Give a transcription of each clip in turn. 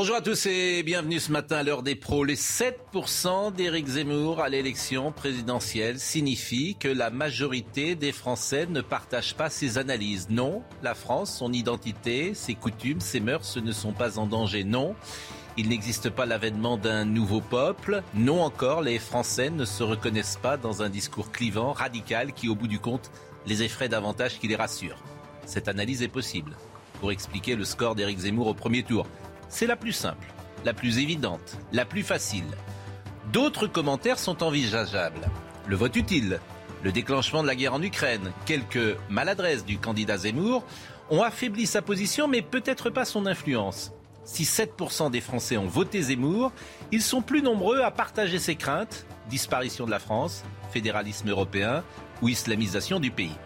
Bonjour à tous et bienvenue ce matin à l'heure des pros. Les 7% d'Éric Zemmour à l'élection présidentielle signifient que la majorité des Français ne partagent pas ses analyses. Non, la France, son identité, ses coutumes, ses mœurs ne sont pas en danger. Non. Il n'existe pas l'avènement d'un nouveau peuple. Non encore, les Français ne se reconnaissent pas dans un discours clivant, radical, qui au bout du compte les effraie davantage qu'il les rassure. Cette analyse est possible pour expliquer le score d'Éric Zemmour au premier tour. C'est la plus simple, la plus évidente, la plus facile. D'autres commentaires sont envisageables. Le vote utile, le déclenchement de la guerre en Ukraine, quelques maladresses du candidat Zemmour ont affaibli sa position mais peut-être pas son influence. Si 7% des Français ont voté Zemmour, ils sont plus nombreux à partager ses craintes, disparition de la France, fédéralisme européen ou islamisation du pays.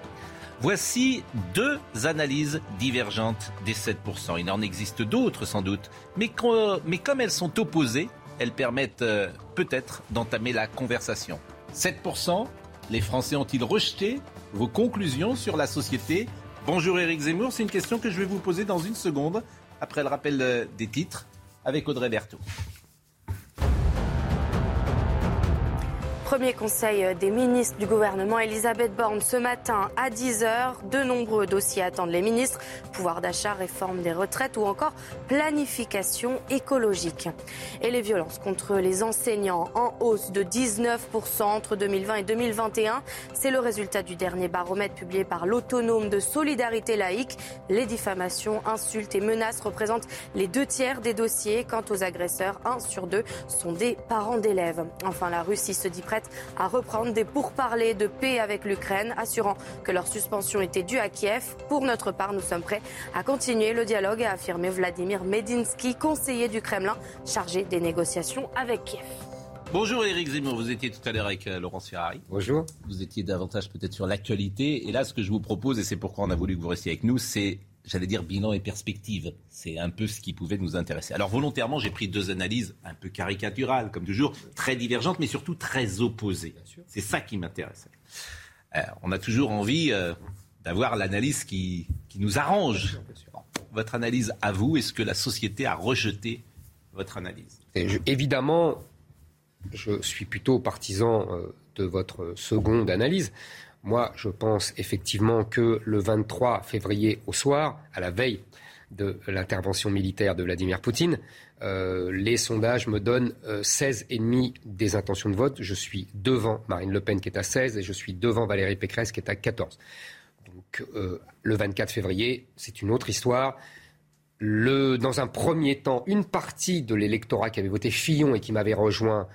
Voici deux analyses divergentes des 7%. Il en existe d'autres sans doute, mais, comme elles sont opposées, elles permettent euh, peut-être d'entamer la conversation. 7%, les Français ont-ils rejeté vos conclusions sur la société? Bonjour Éric Zemmour, c'est une question que je vais vous poser dans une seconde, après le rappel euh, des titres, avec Audrey Berthaud. Premier conseil des ministres du gouvernement, Elisabeth Borne, ce matin à 10h. De nombreux dossiers attendent les ministres. Pouvoir d'achat, réforme des retraites ou encore planification écologique. Et les violences contre les enseignants en hausse de 19% entre 2020 et 2021. C'est le résultat du dernier baromètre publié par l'autonome de solidarité laïque. Les diffamations, insultes et menaces représentent les deux tiers des dossiers. Quant aux agresseurs, un sur deux sont des parents d'élèves. Enfin, la Russie se dit prête à reprendre des pourparlers de paix avec l'Ukraine, assurant que leur suspension était due à Kiev. Pour notre part, nous sommes prêts à continuer le dialogue, a affirmé Vladimir Medinsky, conseiller du Kremlin chargé des négociations avec Kiev. Bonjour Éric Zemmour, vous étiez tout à l'heure avec euh, Laurence Ferrari. Bonjour. Vous étiez davantage peut-être sur l'actualité. Et là, ce que je vous propose, et c'est pourquoi on a voulu que vous restiez avec nous, c'est j'allais dire bilan et perspective. C'est un peu ce qui pouvait nous intéresser. Alors volontairement, j'ai pris deux analyses un peu caricaturales, comme toujours, très divergentes, mais surtout très opposées. C'est ça qui m'intéressait. Euh, on a toujours envie euh, d'avoir l'analyse qui, qui, nous arrange. votre analyse à vous, est-ce que la société a rejeté votre analyse? Évidemment, je suis plutôt partisan euh, de votre seconde analyse. Moi, je pense effectivement que le 23 février au soir, à la veille de l'intervention militaire de Vladimir Poutine, euh, les sondages me donnent 16,5 euh, des intentions de vote. Je suis devant Marine Le Pen qui est à 16 et je suis devant Valérie Pécresse qui est à 14. Donc euh, le 24 février, c'est une autre histoire. Dans un premier temps, une partie de l'électorat qui avait voté Fillon et qui m'avait rejoint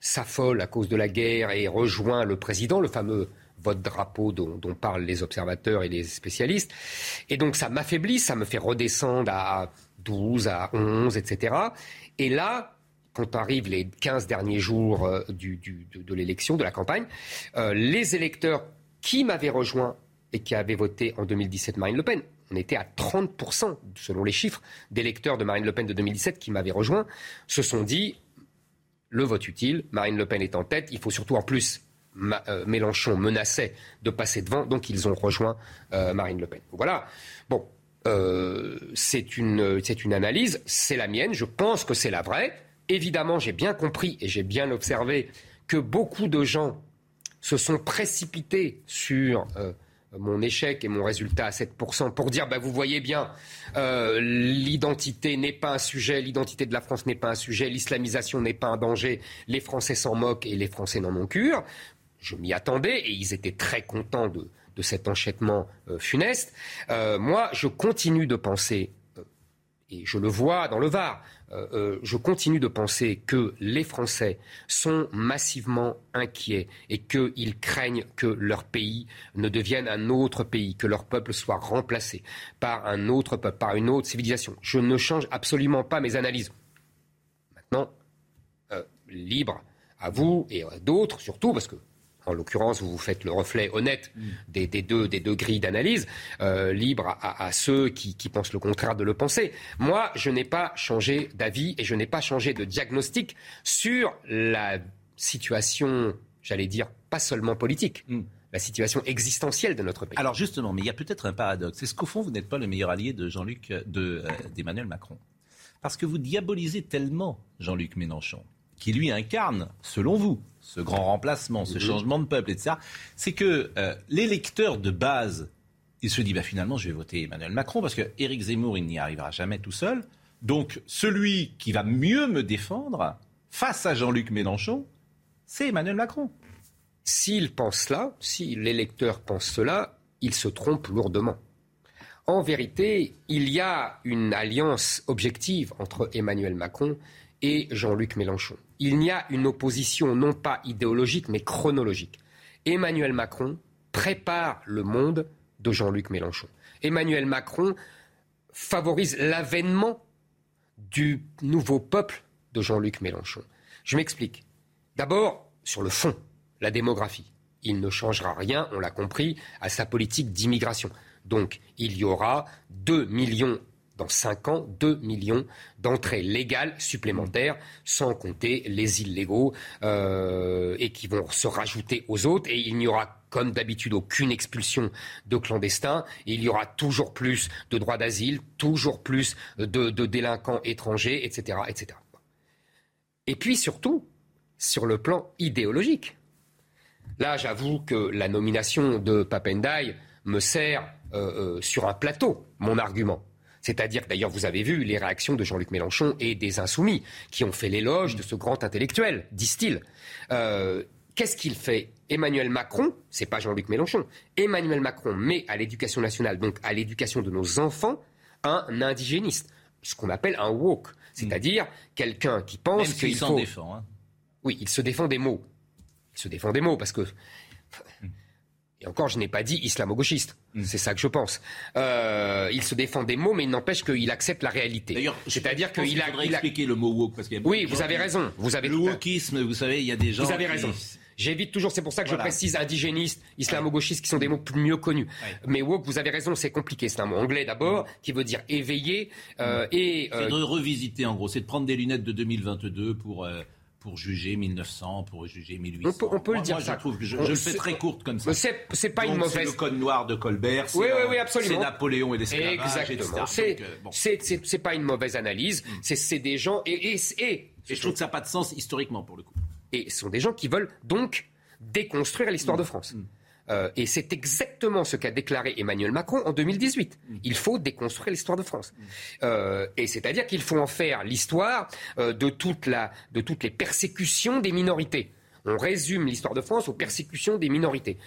s'affole à cause de la guerre et rejoint le président, le fameux vote drapeau dont, parlent les observateurs et les spécialistes. Et donc ça m'affaiblit, ça me fait redescendre à 12, à 11, etc. Et là, quand arrivent les 15 derniers jours euh, de, l'élection, de la campagne, euh, les électeurs qui m'avaient rejoint et qui avaient voté en 2017 Marine Le Pen, on était à 30%, selon les chiffres, d'électeurs de Marine Le Pen de 2017 qui m'avaient rejoint, se sont dit le vote utile. Marine Le Pen est en tête. Il faut surtout en plus euh, Mélenchon menaçait de passer devant, donc ils ont rejoint euh, Marine Le Pen. Voilà. Bon, euh, c'est une, une analyse, c'est la mienne, je pense que c'est la vraie. Évidemment, j'ai bien compris et j'ai bien observé que beaucoup de gens se sont précipités sur mon échec et mon résultat à 7%, pour dire, bah, vous voyez bien, euh, l'identité n'est pas un sujet, l'identité de la France n'est pas un sujet, l'islamisation n'est pas un danger, les Français s'en moquent et les Français n'en ont cure. Je m'y attendais et ils étaient très contents de, cet enchaînement euh, funeste. Euh, moi, je continue de penser et je le vois dans le Var, euh, euh, je continue de penser que les Français sont massivement inquiets et qu'ils craignent que leur pays ne devienne un autre pays, que leur peuple soit remplacé par un autre peuple, par une autre civilisation. Je ne change absolument pas mes analyses. Maintenant, euh, libre à vous et à d'autres surtout, parce que en l'occurrence, vous vous faites le reflet honnête des, deux, des deux grilles d'analyse, euh, libre à, ceux qui, pensent le contraire de le penser. Moi, je n'ai pas changé d'avis et je n'ai pas changé de diagnostic sur la situation, j'allais dire, pas seulement politique. Mm. la situation existentielle de notre pays. Alors justement, mais il y a peut-être un paradoxe. Est-ce qu'au fond, vous n'êtes pas le meilleur allié de Jean-Luc, euh, d'Emmanuel Macron? Parce que vous diabolisez tellement Jean-Luc Mélenchon, qui lui incarne, selon vous, ce grand remplacement, ce changement de peuple, etc., c'est que euh, l'électeur de base, il se dit bah, finalement, je vais voter Emmanuel Macron parce que Éric Zemmour, il n'y arrivera jamais tout seul. Donc, celui qui va mieux me défendre face à Jean-Luc Mélenchon, c'est Emmanuel Macron. S'il pense cela, si l'électeur pense cela, il se trompe lourdement. En vérité, il y a une alliance objective entre Emmanuel Macron et Jean-Luc Mélenchon. Il n'y a une opposition non pas idéologique mais chronologique. Emmanuel Macron prépare le monde de Jean-Luc Mélenchon. Emmanuel Macron favorise l'avènement du nouveau peuple de Jean-Luc Mélenchon. Je m'explique. D'abord, sur le fond, la démographie. Il ne changera rien, on l'a compris, à sa politique d'immigration. Donc, il y aura 2 millions dans 5 ans 2 millions d'entrées légales supplémentaires, sans compter les illégaux euh, et qui vont se rajouter aux autres. Et il n'y aura comme d'habitude, aucune expulsion de clandestins. il y aura toujours plus de droits d'asile, toujours plus de, délinquants étrangers, etc.. Et puis surtout, sur le plan idéologique. Là, j'avoue que la nomination de Papendai me sert euh, euh, sur un plateau, mon argument. C'est-à-dire, d'ailleurs, vous avez vu les réactions de Jean-Luc Mélenchon et des Insoumis, qui ont fait l'éloge de ce grand intellectuel, disent-ils. Euh, qu'est-ce qu'il fait? Emmanuel Macron, c'est pas Jean-Luc Mélenchon, Emmanuel Macron met à l'éducation nationale, donc à l'éducation de nos enfants, un indigéniste, ce qu'on appelle un woke, c'est-à-dire quelqu'un qui pense qu'il faut... défend. Hein. Oui, il se défend des mots. Il se défend des mots parce que et encore, je n'ai pas dit islamo-gauchiste. Hmm. C'est ça que je pense. Euh, il se défend des mots, mais il n'empêche qu'il accepte la réalité. D'ailleurs, c'est-à-dire qu'il a, il expliquer le mot woke parce qu'il y a Oui, vous avez raison. Vous avez le wokisme. Vous savez, il y a des gens. Vous avez raison. J'évite toujours, c'est pour ça que je précise indigéniste, islamo-gauchiste, qui sont des mots plus mieux connus. Mais woke, vous avez raison, c'est compliqué. C'est un mot anglais d'abord, qui veut dire éveillé. Euh, et, euh, c'est de revisiter, en gros. C'est de prendre des lunettes de 2022 pour pour juger 1900, pour juger 1800. On peut, le dire ça. Je trouve que je, le fais très courte comme ça. C'est pas une mauvaise. C'est le code noir de Colbert. Oui, oui, oui, absolument. C'est Napoléon et l'esclavage, Exactement. C'est pas une mauvaise analyse. Mm. C'est des gens et, et, et, je trouve que ça n'a pas de sens historiquement pour le coup. Et ce sont des gens qui veulent donc déconstruire l'histoire de mm. France. Mm. Euh, et c'est exactement ce qu'a déclaré Emmanuel Macron en 2018. Mm. Il faut déconstruire l'histoire de France. Euh, et c'est-à-dire qu'il faut en faire l'histoire euh, de, toutes les persécutions des minorités. On résume l'histoire de France aux persécutions des minorités.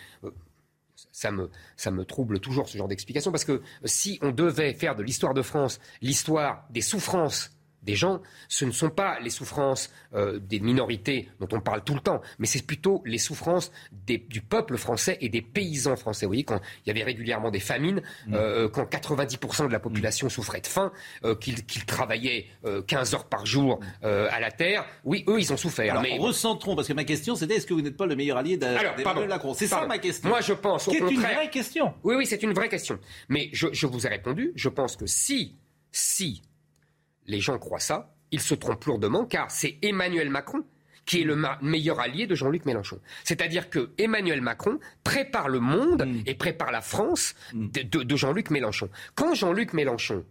Ça me trouble toujours ce genre d'explication parce que si on devait faire de l'histoire de France l'histoire des souffrances des gens, ce ne sont pas les souffrances euh, des minorités dont on parle tout le temps, mais c'est plutôt les souffrances du peuple français et des paysans français. Vous voyez, quand il y avait régulièrement des famines, mm. euh, quand 90% de la population souffrait de faim, euh, qu'ils travaillaient 15 heures par jour mm. à la terre, oui, eux, ils ont souffert. Alors, mais... recentrons, parce que ma question, c'était est-ce que vous n'êtes pas le meilleur allié d'Emmanuel Macron C'est ça ma question. Moi, je pense. C'est une vraie question. Oui, oui, c'est une vraie question. Mais je, je vous ai répondu. Je pense que si, si les gens croient ça, ils se trompent lourdement car c'est Emmanuel Macron qui est le meilleur allié de Jean-Luc Mélenchon. C'est-à-dire que Emmanuel Macron prépare le monde mm. et prépare la France mm. de, Jean-Luc Mélenchon. Quand Jean-Luc Mélenchon,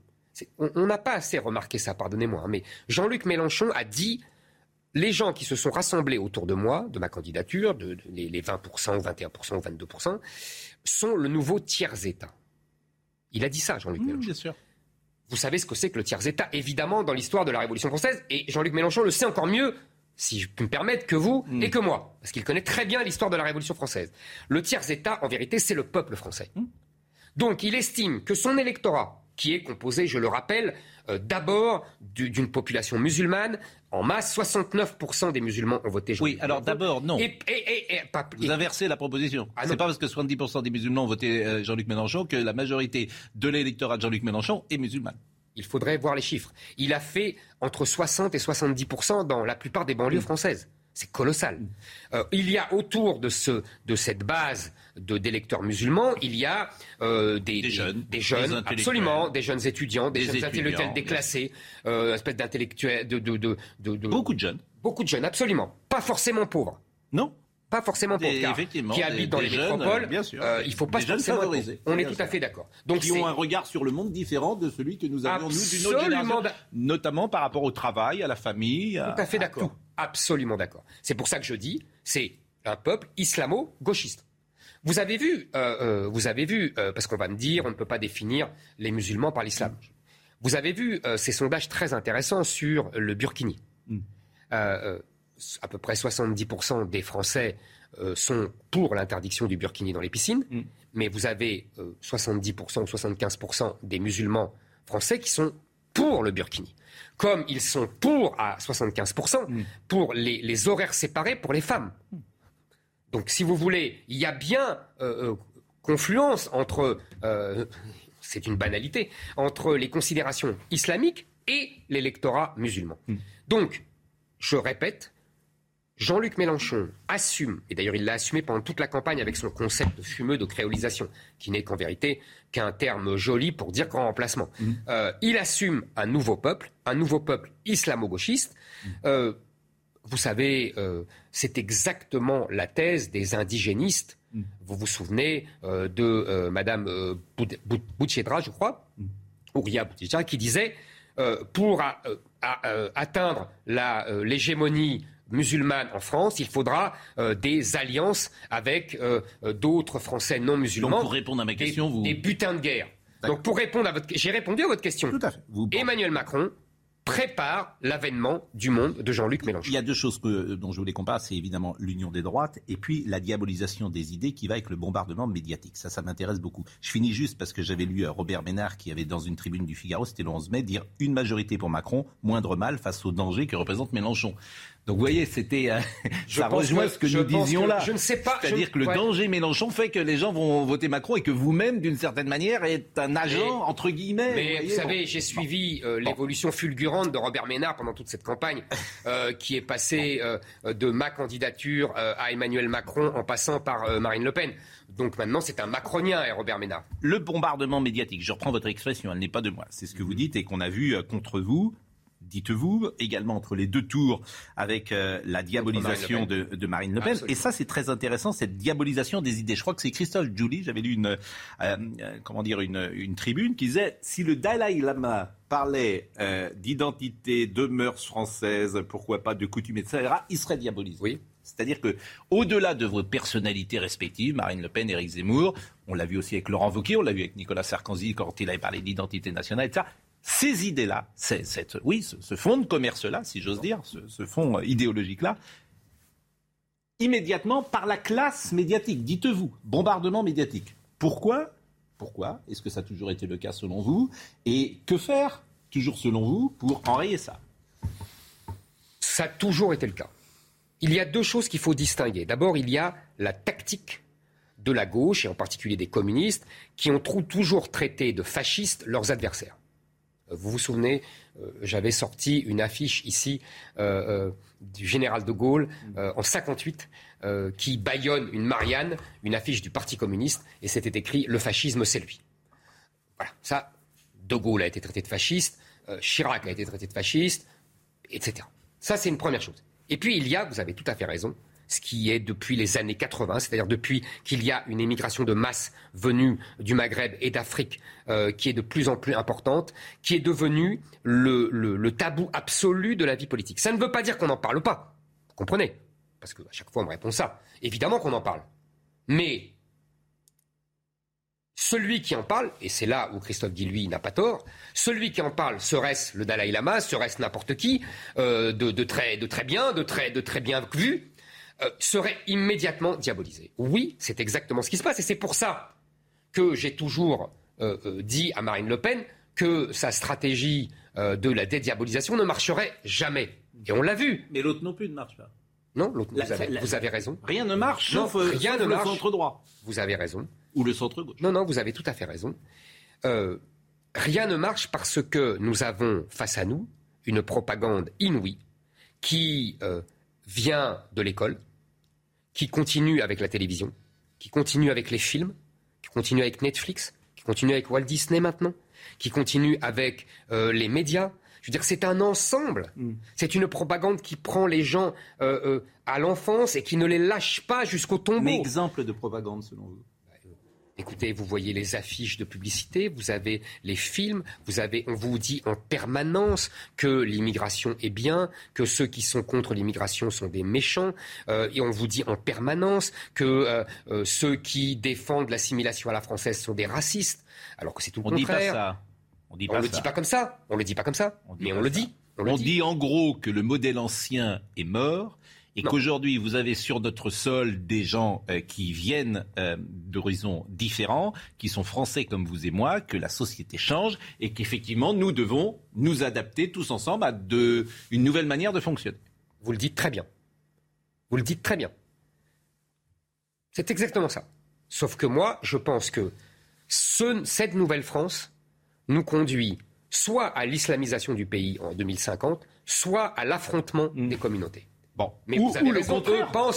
on n'a pas assez remarqué ça, pardonnez-moi, hein, mais Jean-Luc Mélenchon a dit les gens qui se sont rassemblés autour de moi, de ma candidature, de, les, 20% ou 21% ou 22%, sont le nouveau tiers-État. Il a dit ça, Jean-Luc mm, Mélenchon. Bien sûr. Vous savez ce que c'est que le tiers-État, évidemment, dans l'histoire de la Révolution française. Et Jean-Luc Mélenchon le sait encore mieux, si je peux me permettre, que vous mm. et que moi. Parce qu'il connaît très bien l'histoire de la Révolution française. Le tiers-État, en vérité, c'est le peuple français. Mm. Donc il estime que son électorat, qui est composé, je le rappelle, euh, d'abord d'une population musulmane. En masse, 69% des musulmans ont voté Jean-Luc Oui, alors d'abord, non. Et, Vous inversez la proposition. Ah, c'est pas parce que 70% des musulmans ont voté euh, Jean-Luc Mélenchon que la majorité de l'électorat de Jean-Luc Mélenchon est musulmane. Il faudrait voir les chiffres. Il a fait entre 60 et 70% dans la plupart des banlieues françaises. C'est colossal. Euh, il y a autour de, ce, de cette base d'électeurs musulmans, il y a euh, des, jeunes, des jeunes absolument, des jeunes étudiants, des, jeunes intellectuels déclassés, euh, espèce d'intellectuels, de, de, de, de, beaucoup de jeunes, beaucoup de jeunes, absolument, pas forcément pauvres. Non, pas forcément pauvres, qui habitent dans les métropoles. Bien sûr, euh, il faut pas forcément favoriser. On est tout à fait d'accord. Donc qui ont un regard sur le monde différent de celui que nous avions nous d'une autre génération, notamment par rapport au travail, à la famille. Tout à fait d'accord. Absolument d'accord. C'est pour ça que je dis, c'est un peuple islamo-gauchiste. Vous avez vu, euh, euh, vous avez vu, euh, parce qu'on va me dire, on ne peut pas définir les musulmans par l'islam. Vous avez vu ces sondages très intéressants sur le Burkini. Mm. à peu près 70% des Français sont pour l'interdiction du Burkini dans les piscines, mm. mais vous avez 70% ou 75% des musulmans français qui sont pour le Burkini comme ils sont pour, à 75%, mm. pour les, horaires séparés pour les femmes. Donc, si vous voulez, il y a bien euh, euh, confluence entre, euh, c'est une banalité, entre les considérations islamiques et l'électorat musulman. Mm. Donc, je répète, Jean-Luc Mélenchon assume, et d'ailleurs il l'a assumé pendant toute la campagne avec son concept fumeux de créolisation, qui n'est qu'en vérité qu'un terme joli pour dire grand remplacement. Mmh. Euh, il assume un nouveau peuple, un nouveau peuple islamo-gauchiste. Mmh. Euh, vous savez, euh, c'est exactement la thèse des indigénistes. Mmh. Vous vous souvenez de Madame Boutchedra, je crois, Ouria Boutchedra, qui disait pour atteindre l'hégémonie musulmane en France, il faudra euh, des alliances avec euh, euh, d'autres Français non musulmans. Donc pour répondre à ma question, des, vous... des butins de guerre. Donc pour répondre à votre, j'ai répondu à votre question. Tout à fait. Emmanuel Macron prépare l'avènement du monde de Jean-Luc Mélenchon. Il y a deux choses que, dont je voulais qu'on parle, c'est évidemment l'union des droites et puis la diabolisation des idées qui va avec le bombardement médiatique. Ça, ça m'intéresse beaucoup. Je finis juste parce que j'avais lu Robert Ménard qui avait dans une tribune du Figaro, c'était le 11 mai, dire une majorité pour Macron, moindre mal face au danger que représente Mélenchon. Donc vous voyez, c'était euh, ça rejoint ce que nous disions là. Je ne sais pas. C'est-à-dire que le danger Mélenchon fait que les gens vont voter Macron et que vous-même, d'une certaine manière, êtes un agent entre guillemets. Mais vous, savez, j'ai suivi euh, l'évolution fulgurante de Robert Ménard pendant toute cette campagne, euh, qui est passé de ma candidature à Emmanuel Macron en passant par Marine Le Pen. Donc maintenant, c'est un macronien, et Robert Ménard. Le bombardement médiatique, je reprends votre expression, elle n'est pas de moi. C'est ce que vous dites et qu'on a vu contre vous dites-vous, également entre les deux tours avec euh, la diabolisation de, Marine Le Pen. Et ça, c'est très intéressant, cette diabolisation des idées. Je crois que c'est Christophe Julie, j'avais lu une, euh, euh, comment dire, une, tribune qui disait si le Dalai Lama parlait d'identité, de mœurs françaises, pourquoi pas de coutumes, etc., il serait diabolisé. Oui. C'est-à-dire que, au-delà de vos personnalités respectives, Marine Le Pen, Éric Zemmour, on l'a vu aussi avec Laurent Wauquiez, on l'a vu avec Nicolas Sarkozy quand il avait parlé d'identité nationale, etc ces idées-là, oui, ce, fonds de commerce-là, si j'ose dire, ce, fonds idéologique-là, immédiatement par la classe médiatique, dites-vous, bombardement médiatique. Pourquoi? Pourquoi? Est-ce que ça a toujours été le cas selon vous? Et que faire, toujours selon vous, pour enrayer ça? Ça a toujours été le cas. Il y a deux choses qu'il faut distinguer. D'abord, il y a la tactique de la gauche, et en particulier des communistes, qui ont toujours traité de fascistes leurs adversaires. Vous vous souvenez, euh, j'avais sorti une affiche ici euh, euh, du général de Gaulle en 58 qui baillonne une Marianne, une affiche du Parti communiste, et c'était écrit Le fascisme, c'est lui. Voilà, ça, de Gaulle a été traité de fasciste, Chirac a été traité de fasciste, etc. Ça, c'est une première chose. Et puis, il y a, vous avez tout à fait raison, ce qui est depuis les années 80, c'est-à-dire depuis qu'il y a une émigration de masse venue du Maghreb et d'Afrique euh, qui est de plus en plus importante, qui est devenue le, tabou absolu de la vie politique. Ça ne veut pas dire qu'on n'en parle pas, vous comprenez? Parce qu'à chaque fois on me répond ça. Évidemment qu'on en parle. Mais celui qui en parle, et c'est là où Christophe Guy, lui, n'a pas tort, celui qui en parle, serait-ce le Dalai Lama, serait-ce n'importe qui, euh, de, très, de très bien, de très, de très bien vu, euh, serait immédiatement diabolisé. Oui, c'est exactement ce qui se passe. Et c'est pour ça que j'ai toujours euh, euh, dit à Marine Le Pen que sa stratégie de la dédiabolisation ne marcherait jamais. Et on l'a vu. Mais l'autre non plus ne marche pas. Non, l'autre, vous, avez, raison. Rien ne marche, sauf, euh, rien ne le centre droit. Vous avez raison. Ou le centre gauche. Non, non, vous avez tout à fait raison. Rien ne marche parce que nous avons face à nous une propagande inouïe qui vient de l'école, qui continue avec la télévision, qui continue avec les films, qui continue avec Netflix, qui continue avec Walt Disney maintenant, qui continue avec euh, les médias. Je veux dire, c'est un ensemble. Mm. C'est une propagande qui prend les gens euh, euh, à l'enfance et qui ne les lâche pas jusqu'au tombeau. Mais exemple de propagande, selon vous? Écoutez, vous voyez les affiches de publicité, vous avez les films, vous avez, on vous dit en permanence que l'immigration est bien, que ceux qui sont contre l'immigration sont des méchants, et on vous dit en permanence que ceux qui défendent l'assimilation à la française sont des racistes, alors que c'est tout le on contraire. Dit pas ça. On ne le dit pas comme ça. On le dit pas comme ça. mais on le dit. On, dit. en gros que le modèle ancien est mort et qu'aujourd'hui vous avez sur notre sol des gens euh, qui viennent euh, d'horizons différents, qui sont français comme vous et moi, que la société change et qu'effectivement nous devons nous adapter tous ensemble à de, une nouvelle manière de fonctionner. Vous le dites très bien. Vous le dites très bien. C'est exactement ça. Sauf que moi, je pense que cette nouvelle France nous conduit soit à l'islamisation du pays en 2050, soit à l'affrontement mm. des communautés. Bon, mais ou, vous avez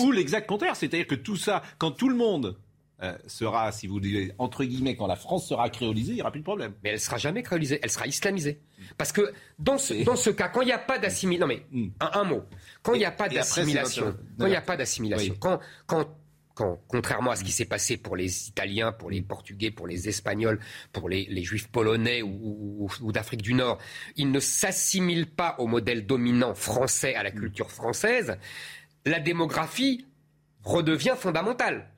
ou l'exact contraire, c'est-à-dire que tout ça, quand tout le monde euh, sera, si vous voulez, entre guillemets, quand la France sera créolisée, il n'y aura plus de problème. Mais elle sera jamais créolisée, elle sera islamisée. Parce que dans ce, dans ce cas, quand il n'y a pas d'assimilation, non mais mm. un, mot, quand il n'y a pas d'assimilation, quand il n'y a pas d'assimilation, quand, quand contrairement à ce qui s'est passé pour les Italiens, pour les Portugais, pour les Espagnols, pour les, Juifs polonais ou, d'Afrique du Nord, ils ne s'assimilent pas au modèle dominant français, à la culture française, la démographie redevient fondamentale.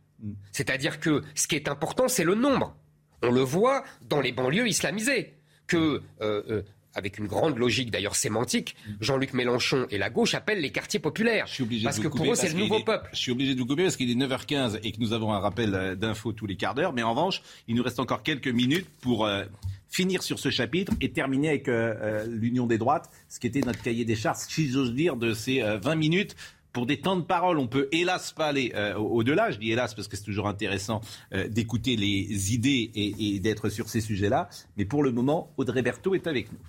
C'est-à-dire que ce qui est important, c'est le nombre. On le voit dans les banlieues islamisées, que euh, euh, avec une grande logique d'ailleurs sémantique, Jean-Luc Mélenchon et la gauche appellent les quartiers populaires. Je suis obligé parce que pour eux, c'est le nouveau peuple. Je suis obligé de vous couper parce qu'il est 9h15 et que nous avons un rappel euh, d'infos tous les quarts d'heure. Mais en revanche, il nous reste encore quelques minutes pour euh, finir sur ce chapitre et terminer avec euh, l'Union des droites, ce qui était notre cahier des charges, si j'ose dire, de ces 20 minutes pour des temps de parole, on peut hélas pas aller au-delà. Je dis hélas parce que c'est toujours intéressant d'écouter les idées et, et d'être sur ces sujets-là. Mais pour le moment, Audrey Berthaud est avec nous.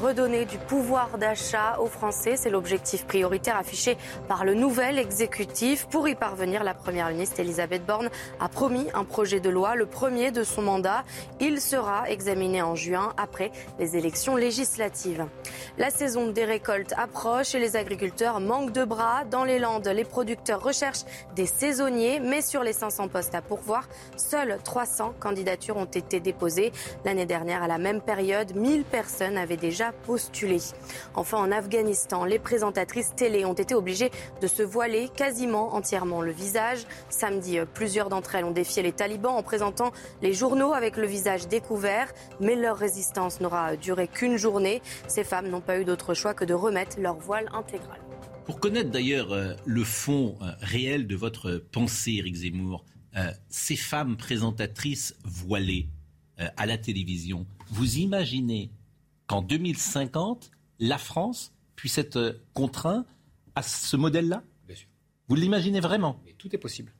Redonner du pouvoir d'achat aux Français. C'est l'objectif prioritaire affiché par le nouvel exécutif. Pour y parvenir, la Première ministre Elisabeth Borne a promis un projet de loi, le premier de son mandat. Il sera examiné en juin après les élections législatives. La saison des récoltes approche et les agriculteurs manquent de bras. Dans les Landes, les producteurs recherchent des saisonniers, mais sur les 500 postes à pourvoir, seules 300 candidatures ont été déposées. L'année dernière, à la même période, 1000 personnes avaient déjà postuler. Enfin, en Afghanistan, les présentatrices télé ont été obligées de se voiler quasiment entièrement le visage. Samedi, plusieurs d'entre elles ont défié les talibans en présentant les journaux avec le visage découvert, mais leur résistance n'aura duré qu'une journée. Ces femmes n'ont pas eu d'autre choix que de remettre leur voile intégral. Pour connaître d'ailleurs euh, le fond euh, réel de votre pensée, Éric Zemmour, euh, ces femmes présentatrices voilées à la télévision, vous imaginez qu'en 2050, la France puisse être euh, contrainte à ce modèle-là? Bien sûr. Vous l'imaginez vraiment? Mais Tout est possible.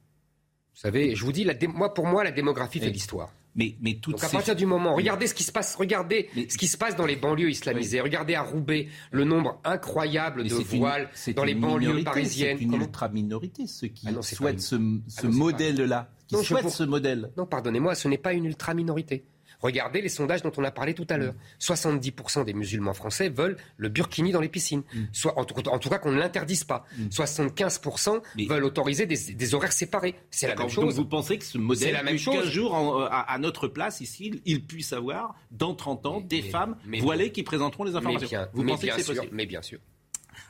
Vous savez, je vous dis, la moi, pour moi, la démographie fait l'histoire. Mais, mais Donc à partir du moment, regardez ce qui se passe, regardez ce qui se passe dans les banlieues islamisées, regardez à Roubaix le nombre incroyable de voiles dans les banlieues parisiennes. C'est une ultra-minorité ceux qui ah souhaitent ce, ce ah modèle-là, qui souhaitent ce modèle. Non, pardonnez-moi, ce n'est pas une ultra-minorité. Regardez les sondages dont on a parlé tout à l'heure. 70% des musulmans français veulent le burkini dans les piscines. Mm. Soit, en, tout, cas qu'on ne l'interdise pas. 75% mm. veulent autoriser des, horaires séparés. C'est la même chose. vous pensez que ce modèle, la même chose. jour euh, à, notre place ici, il puisse avoir dans 30 ans des femmes voilées qui présenteront les informations Vous pensez que c'est possible Mais bien sûr.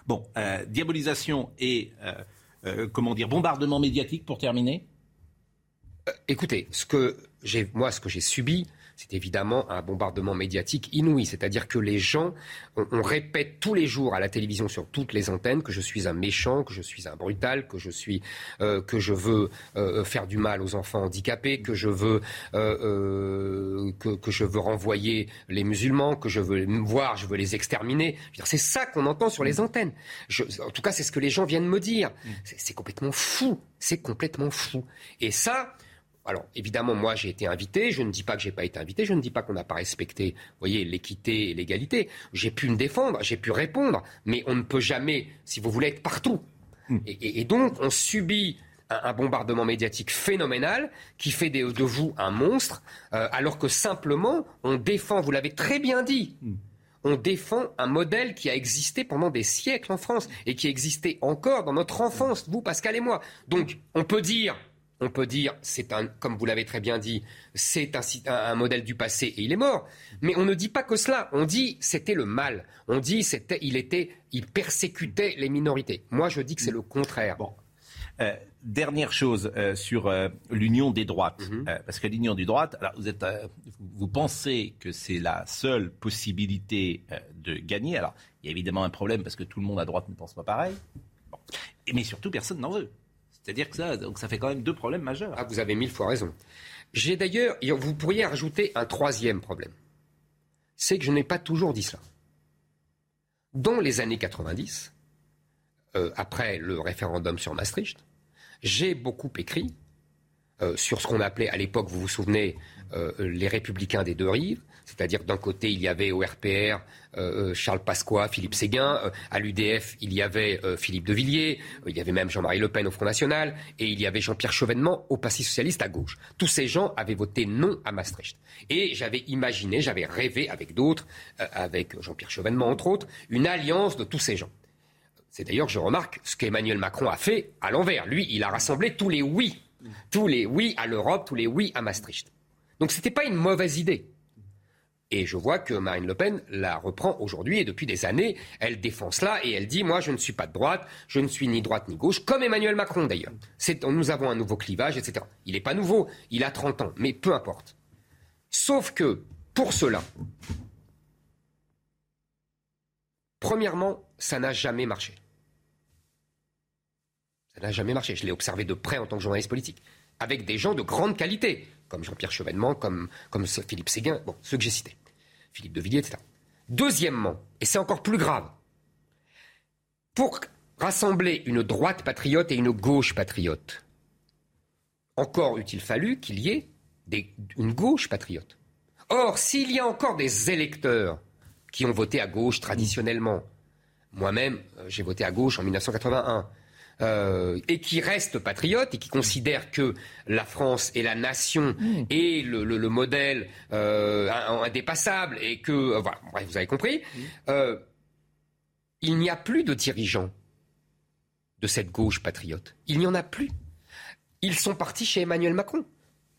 Bon, euh, diabolisation et euh, comment dire bombardement médiatique pour terminer? écoutez, ce que j'ai moi, ce que j'ai subi, c'est évidemment un bombardement médiatique inouï. C'est-à-dire que les gens, on, répète tous les jours à la télévision sur toutes les antennes que je suis un méchant, que je suis un brutal, que je suis, euh, que je veux euh, faire du mal aux enfants handicapés, que je veux, euh, que, je veux renvoyer les musulmans, que je veux voir, je veux les exterminer. C'est ça qu'on entend sur les antennes. en tout cas, c'est ce que les gens viennent me dire. Mm. C'est complètement fou. C'est complètement fou. Et ça, alors évidemment, moi j'ai été invité, je ne dis pas que j'ai pas été invité, je ne dis pas qu'on n'a pas respecté, voyez, l'équité et l'égalité. J'ai pu me défendre, j'ai pu répondre, mais on ne peut jamais, si vous voulez, être partout. Hmm. Et, donc on subit un, bombardement médiatique phénoménal qui fait de, vous un monstre, euh, alors que simplement on défend, vous l'avez très bien dit. Hmm. on défend un modèle qui a existé pendant des siècles en France et qui existait encore dans notre enfance, vous, Pascal et moi. Donc, on peut dire on peut dire, c'est un, comme vous l'avez très bien dit, c'est un, un, modèle du passé et il est mort. Mais on ne dit pas que cela. On dit c'était le mal. On dit c'était, il était, il persécutait les minorités. Moi, je dis que c'est le contraire. Bon. Euh, dernière chose euh, sur euh, l'union des droites, mhm. parce que l'union des droites, alors vous êtes, vous pensez que c'est la seule possibilité de gagner. Alors il y a évidemment un problème parce que tout le monde à droite ne pense pas pareil. Mais surtout personne n'en veut. C'est-à-dire que ça, donc ça fait quand même deux problèmes majeurs. Ah, vous avez mille fois raison. J'ai d'ailleurs, vous pourriez ajouter un troisième problème. C'est que je n'ai pas toujours dit cela. Dans les années 90, euh, après le référendum sur Maastricht, j'ai beaucoup écrit euh, sur ce qu'on appelait à l'époque, vous vous souvenez, euh, les républicains des deux rives, c'est-à-dire d'un côté, il y avait au RPR euh, Charles Pasqua, Philippe Séguin, à l'UDF, il y avait Philippe de Villiers, il y avait même Jean-Marie Le Pen au Front National, et il y avait Jean-Pierre Chevènement au Parti Socialiste à gauche. Tous ces gens avaient voté non à Maastricht. Et j'avais imaginé, j'avais rêvé avec d'autres, avec Jean-Pierre Chevènement entre autres, une alliance de tous ces gens. C'est d'ailleurs, je remarque, ce qu'Emmanuel Macron a fait à l'envers. Lui, il a rassemblé tous les oui. Tous les oui à l'Europe, tous les oui à Maastricht. Donc ce n'était pas une mauvaise idée. Et je vois que Marine Le Pen la reprend aujourd'hui et depuis des années, elle défend cela et elle dit moi je ne suis pas de droite, je ne suis ni droite ni gauche, comme Emmanuel Macron d'ailleurs. Nous avons un nouveau clivage, etc. Il n'est pas nouveau, il a 30 ans, mais peu importe. Sauf que pour cela, premièrement, ça n'a jamais marché. Ça n'a jamais marché. Je l'ai observé de près en tant que journaliste politique, avec des gens de grande qualité, comme Jean-Pierre Chevènement, comme, comme Philippe Séguin, bon, ceux que j'ai cités. Philippe de Villiers, etc. Deuxièmement, et c'est encore plus grave, pour rassembler une droite patriote et une gauche patriote, encore eût-il fallu qu'il y ait une gauche patriote. Or, s'il y a encore des électeurs qui ont voté à gauche traditionnellement, moi-même, euh, j'ai voté à gauche en 1981, euh, et qui reste patriote et qui considère que la France est la nation mm. et le, modèle euh, indépassable et que euh, voilà, bref, vous avez compris. Mm. il n'y a plus de dirigeants de cette gauche patriote. Il n'y en a plus. Ils sont partis chez Emmanuel Macron.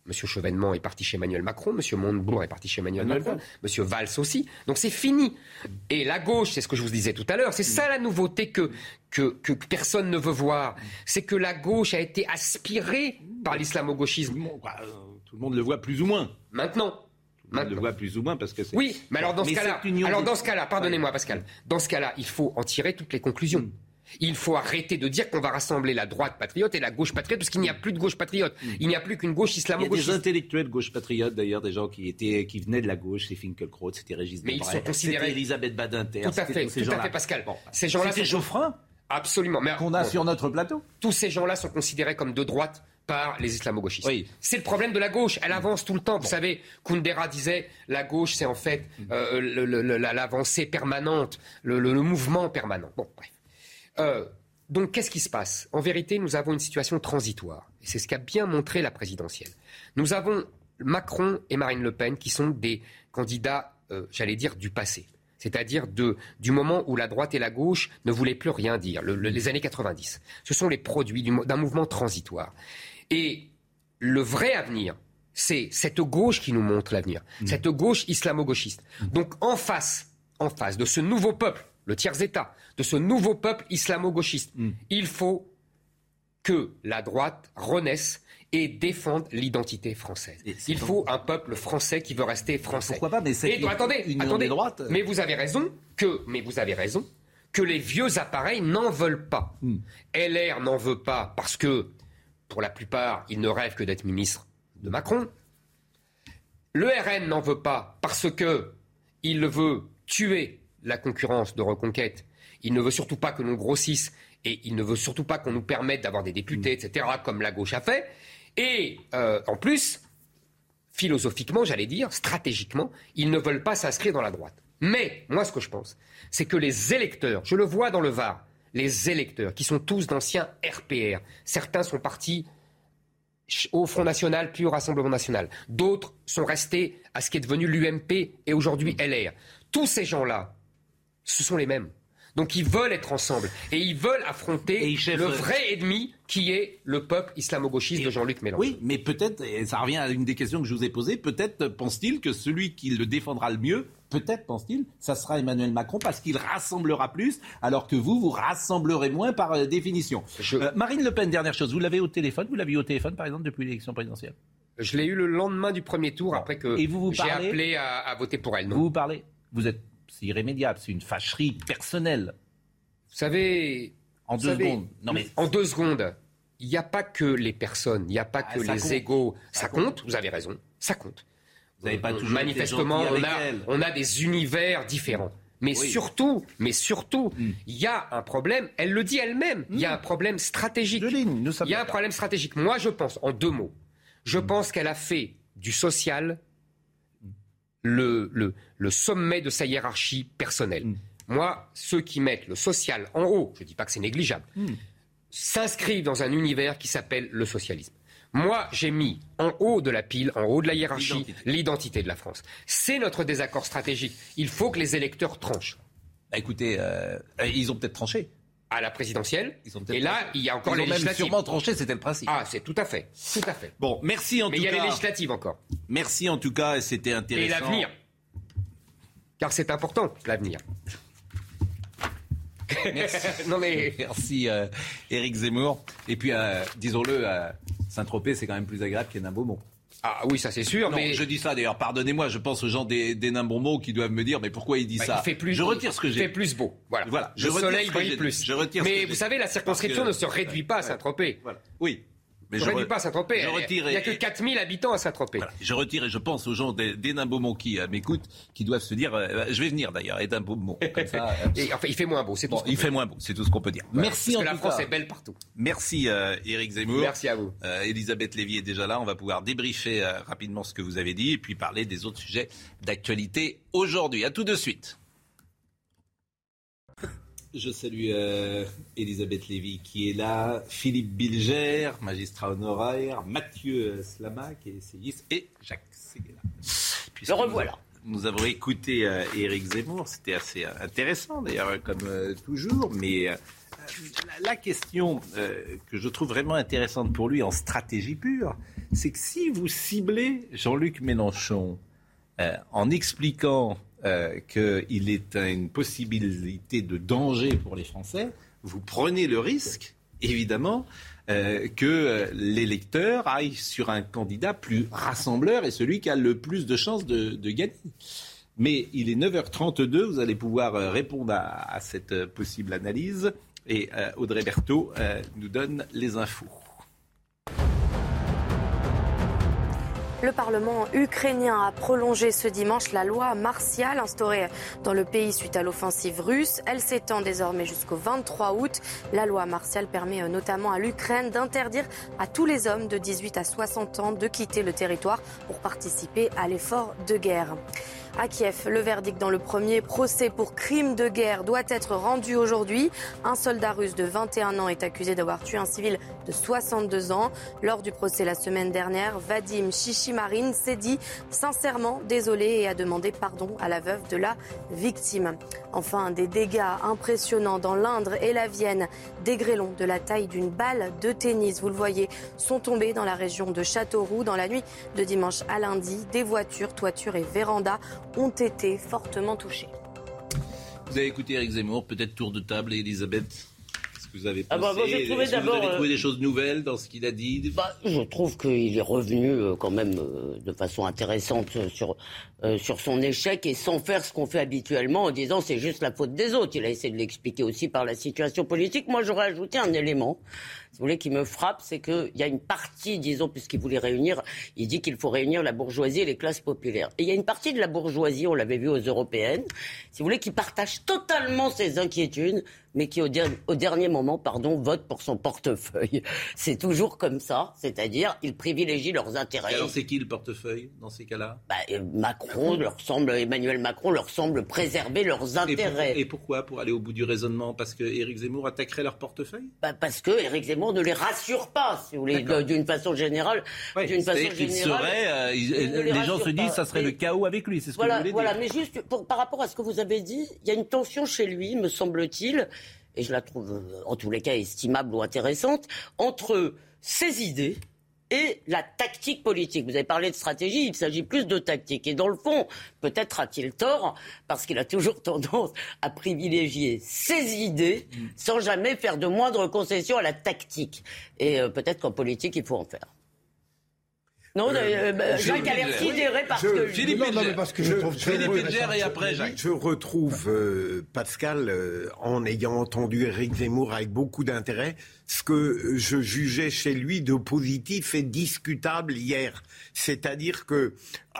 Monsieur Chevènement est parti chez Emmanuel Macron, Monsieur Montebourg est parti chez Emmanuel Macron, Monsieur Valls aussi. Donc c'est fini. Et la gauche, c'est ce que je vous disais tout à l'heure, c'est ça la nouveauté que, que, personne ne veut voir. C'est que la gauche a été aspirée par l'islamo-gauchisme. Euh, tout le monde le voit plus ou moins. Maintenant. Tout le voit plus ou moins parce que c'est. Oui, mais alors dans ce cas-là, alors dans ce cas-là, pardonnez-moi Pascal, dans ce cas-là, il faut en tirer toutes les conclusions. Il faut arrêter de dire qu'on va rassembler la droite patriote et la gauche patriote, parce qu'il n'y a plus de gauche patriote. Il n'y a plus qu'une gauche islamo-gauchiste. Il y a des intellectuels gauche patriote, d'ailleurs, des gens qui, étaient, qui venaient de la gauche, c'est Finkelkraut, c'était Régis Mais ils sont considérés. Elisabeth Badinter. Tout à fait, tout à fait, Pascal. ces gens-là. C'était Geoffrin Absolument. Qu'on a sur notre plateau. Tous ces gens-là sont considérés comme de droite par les islamo-gauchistes. C'est le problème de la gauche. Elle avance tout le temps. Vous savez, Kundera disait la gauche, c'est en fait euh, l'avancée permanente, le, mouvement permanent. Bon, bref. Euh, donc qu'est-ce qui se passe? En vérité, nous avons une situation transitoire. Et c'est ce qu'a bien montré la présidentielle. Nous avons Macron et Marine Le Pen qui sont des candidats, euh, j'allais dire, du passé. C'est-à-dire du moment où la droite et la gauche ne voulaient plus rien dire, les années 90. Ce sont les produits d'un mouvement transitoire. Et le vrai avenir, c'est cette gauche qui nous montre l'avenir, mmh. cette gauche islamo-gauchiste. Donc en face, en face de ce nouveau peuple le tiers-État, de ce nouveau peuple islamo-gauchiste. Mm. Il faut que la droite renaisse et défende l'identité française. Il faut un peuple français qui veut rester français. Pourquoi pas Mais et, attendez, attendez, droite... mais vous avez raison que, mais vous avez raison que les vieux appareils n'en veulent pas. Hmm. LR n'en veut pas parce que, pour la plupart, ils ne rêvent que d'être ministre de Macron. Le RN n'en veut pas parce que il veut tuer la concurrence de reconquête. Il ne veut surtout pas que l'on grossisse et il ne veut surtout pas qu'on nous permette d'avoir des députés, hmm. etc., comme la gauche a fait. Et euh, en plus, philosophiquement, j'allais dire, stratégiquement, ils ne veulent pas s'inscrire dans la droite. Mais moi, ce que je pense, c'est que les électeurs, je le vois dans le Var, les électeurs, qui sont tous d'anciens RPR, certains sont partis au Front National puis au Rassemblement National, d'autres sont restés à ce qui est devenu l'UMP et aujourd'hui LR. Tous ces gens-là, ce sont les mêmes. Donc ils veulent être ensemble et ils veulent affronter le vrai ennemi qui est le peuple islamo-gauchiste de Jean-Luc Mélenchon. Oui, mais peut-être, et ça revient à une des questions que je vous ai posées, peut-être pense-t-il que celui qui le défendra le mieux, peut-être pense-t-il, ça sera Emmanuel Macron parce qu'il rassemblera plus, alors que vous, vous rassemblerez moins par euh, définition. Euh, Marine Le Pen, dernière chose, vous l'avez au téléphone, vous l'avez au téléphone par exemple depuis l'élection présidentielle? Je l'ai eu le lendemain du premier tour, après que j'ai appelé à, voter pour elle. Vous vous parlez? Vous êtes c'est irrémédiable, c'est une fâcherie personnelle. Vous savez. En deux secondes. Non, mais... En deux secondes. Il n'y a pas que les personnes, il n'y a pas ah, que les égaux. Ça, compte. vous avez raison, ça compte. Vous n'avez pas toujours Manifestement, on a, on a des univers différents. Mais surtout, mais surtout, hmm. il y a un problème. Elle le dit elle-même. Il y a hmm. un problème stratégique. Il y a un problème stratégique. Moi, je pense, en deux mots, je pense qu'elle a fait du social le, le, sommet de sa hiérarchie personnelle. Mm. Moi, ceux qui mettent le social en haut, je ne dis pas que c'est négligeable, mm. s'inscrivent dans un univers qui s'appelle le socialisme. Moi, j'ai mis en haut de la pile, en haut de la hiérarchie, l'identité de la France. C'est notre désaccord stratégique. Il faut que les électeurs tranchent. Bah, écoutez, euh, ils ont peut-être tranché à la présidentielle. et là, il y a encore les législatives. sûrement tranché, c'était le principe. Ah, c'est tout à fait, tout à fait. Bon, merci en tout cas. Mais il y a les législatives encore. Merci en tout cas, c'était intéressant. Et l'avenir, car c'est important l'avenir. Merci. non mais merci euh, Éric Zemmour. Et puis, euh, disons-le, Saint-Tropez, c'est quand même plus agréable qu'un Beaumont. Ah oui, ça c'est sûr. Non, mais je dis ça d'ailleurs. Pardonnez-moi, je pense aux gens des, des nains mots qui doivent me dire, mais pourquoi il dit bah, ça Il fait plus. Je retire ce que j'ai. Il fait plus beau. Voilà. voilà. Je le soleil brille plus. Je retire. Mais vous savez, la circonscription ne se réduit pas à Saint-Tropez. Voilà. Oui. Mais je ne réduit pas à Saint-Tropez. Il n'y a que 4000 habitants à Saint-Tropez. Je retire et je pense aux gens Beaumont qui euh, m'écoutent, qui doivent se dire, euh, je vais venir d'ailleurs, Beaumont. Comme ça, euh, et, enfin, il fait moins beau, c'est tout. il fait moins beau, c'est tout ce qu'on peut dire. Merci parce que la France est belle partout. Merci Éric Zemmour. Merci à vous. Elisabeth Lévy est déjà là. On va pouvoir débriefer rapidement ce que vous avez dit et puis parler des autres sujets d'actualité aujourd'hui. À tout de suite. Je salue euh, Elisabeth Lévy qui est là, Philippe Bilger, magistrat honoraire, Mathieu Slamac, essayiste, et Jacques Seguela. Le revoilà. Nous avons écouté euh, Éric Zemmour, c'était assez euh, intéressant d'ailleurs, comme toujours, mais la, question que je trouve vraiment intéressante pour lui en stratégie pure, c'est que si vous ciblez Jean-Luc Mélenchon en expliquant euh, qu'il est une possibilité de danger pour les Français, vous prenez le risque, évidemment, euh, que euh, l'électeur aille sur un candidat plus rassembleur et celui qui a le plus de chances de, gagner. Mais il est 9h32, vous allez pouvoir répondre à, cette possible analyse. Et Audrey Berthaud nous donne les infos. Le Parlement ukrainien a prolongé ce dimanche la loi martiale instaurée dans le pays suite à l'offensive russe. Elle s'étend désormais jusqu'au 23 août. La loi martiale permet notamment à l'Ukraine d'interdire à tous les hommes de 18 à 60 ans de quitter le territoire pour participer à l'effort de guerre. À Kiev, le verdict dans le premier procès pour crime de guerre doit être rendu aujourd'hui. Un soldat russe de 21 ans est accusé d'avoir tué un civil de 62 ans. Lors du procès la semaine dernière, Vadim Chichimarin s'est dit sincèrement désolé et a demandé pardon à la veuve de la victime. Enfin, des dégâts impressionnants dans l'Indre et la Vienne. Des grêlons de la taille d'une balle de tennis, vous le voyez, sont tombés dans la région de Châteauroux dans la nuit de dimanche à lundi. Des voitures, toitures et vérandas ont été fortement touchés. Vous avez écouté Eric Zemmour, peut-être tour de table, Elisabeth que vous avez pensé ah bah, Vous avez trouvé des choses nouvelles dans ce qu'il a dit? Bah, Je trouve qu'il est revenu quand même de façon intéressante sur, sur son échec et sans faire ce qu'on fait habituellement en disant c'est juste la faute des autres. Il a essayé de l'expliquer aussi par la situation politique. Moi, j'aurais ajouté un élément si vous voulez, qui me frappe, c'est qu'il y a une partie, disons, puisqu'il voulait réunir, il dit qu'il faut réunir la bourgeoisie et les classes populaires. Et il y a une partie de la bourgeoisie, on l'avait vu aux européennes, si vous voulez, qui partage totalement ses inquiétudes mais qui au, dernier moment, pardon, vote pour son portefeuille. C'est toujours comme ça, c'est-à-dire ils privilégient leurs intérêts. alors c'est qui le portefeuille dans ces cas-là? Bah, euh, Macron leur semble, Emmanuel Macron leur semble préserver leurs intérêts. Et, pourquoi? Pour aller au bout du raisonnement? Parce que Éric Zemmour attaquerait leur portefeuille? Bah, Parce que Éric Zemmour ne les rassure pas, si vous voulez, d'une façon générale. d'une façon générale. Serait, euh, les, gens se disent que ça serait le chaos avec lui, c'est ce voilà, que vous voulez voilà, mais juste par rapport à ce que vous avez dit, il y a une tension chez lui, me semble-t-il et je la trouve euh, en tous les cas estimable ou intéressante, entre ses idées et la tactique politique. Vous avez parlé de stratégie, il s'agit plus de tactique. Et dans le fond, peut-être a-t-il tort, parce qu'il a toujours tendance à privilégier ses idées sans jamais faire de moindre concession à la tactique. Et euh, peut-être qu'en politique, il faut en faire. Non, euh, bah, Jacques Alerti dirait parce que... Philippe non, non, parce que je, trouve Philippe et après Jacques. Je retrouve euh, Pascal, euh, en ayant entendu Éric Zemmour avec beaucoup d'intérêt, ce que je jugeais chez lui de positif et discutable hier. C'est-à-dire que,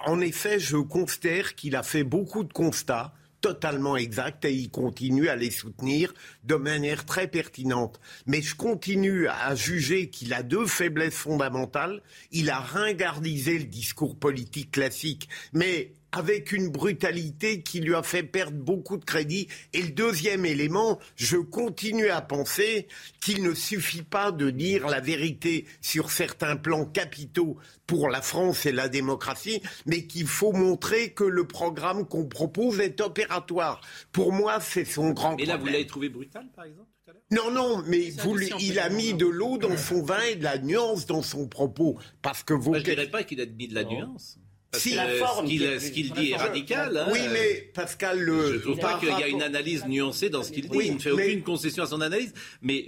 en effet, je considère qu'il a fait beaucoup de constats totalement exact et il continue à les soutenir de manière très pertinente. Mais je continue à juger qu'il a deux faiblesses fondamentales. Il a ringardisé le discours politique classique, mais avec une brutalité qui lui a fait perdre beaucoup de crédit. Et le deuxième élément, je continue à penser qu'il ne suffit pas de dire la vérité sur certains plans capitaux pour la France et la démocratie, mais qu'il faut montrer que le programme qu'on propose est opératoire. Pour moi, c'est son grand problème. Et là, vous l'avez trouvé brutal, par exemple non, non, mais il a mis de l'eau dans son vin et de la nuance dans son propos. Parce que vous. je ne dirais pas qu'il a mis de la nuance si, la forme ce qu'il dit est radical. Hein. Oui, mais Pascal, le. Je ne trouve pas qu'il y a une analyse nuancée dans ce qu'il dit. il ne fait aucune concession à son analyse. Mais,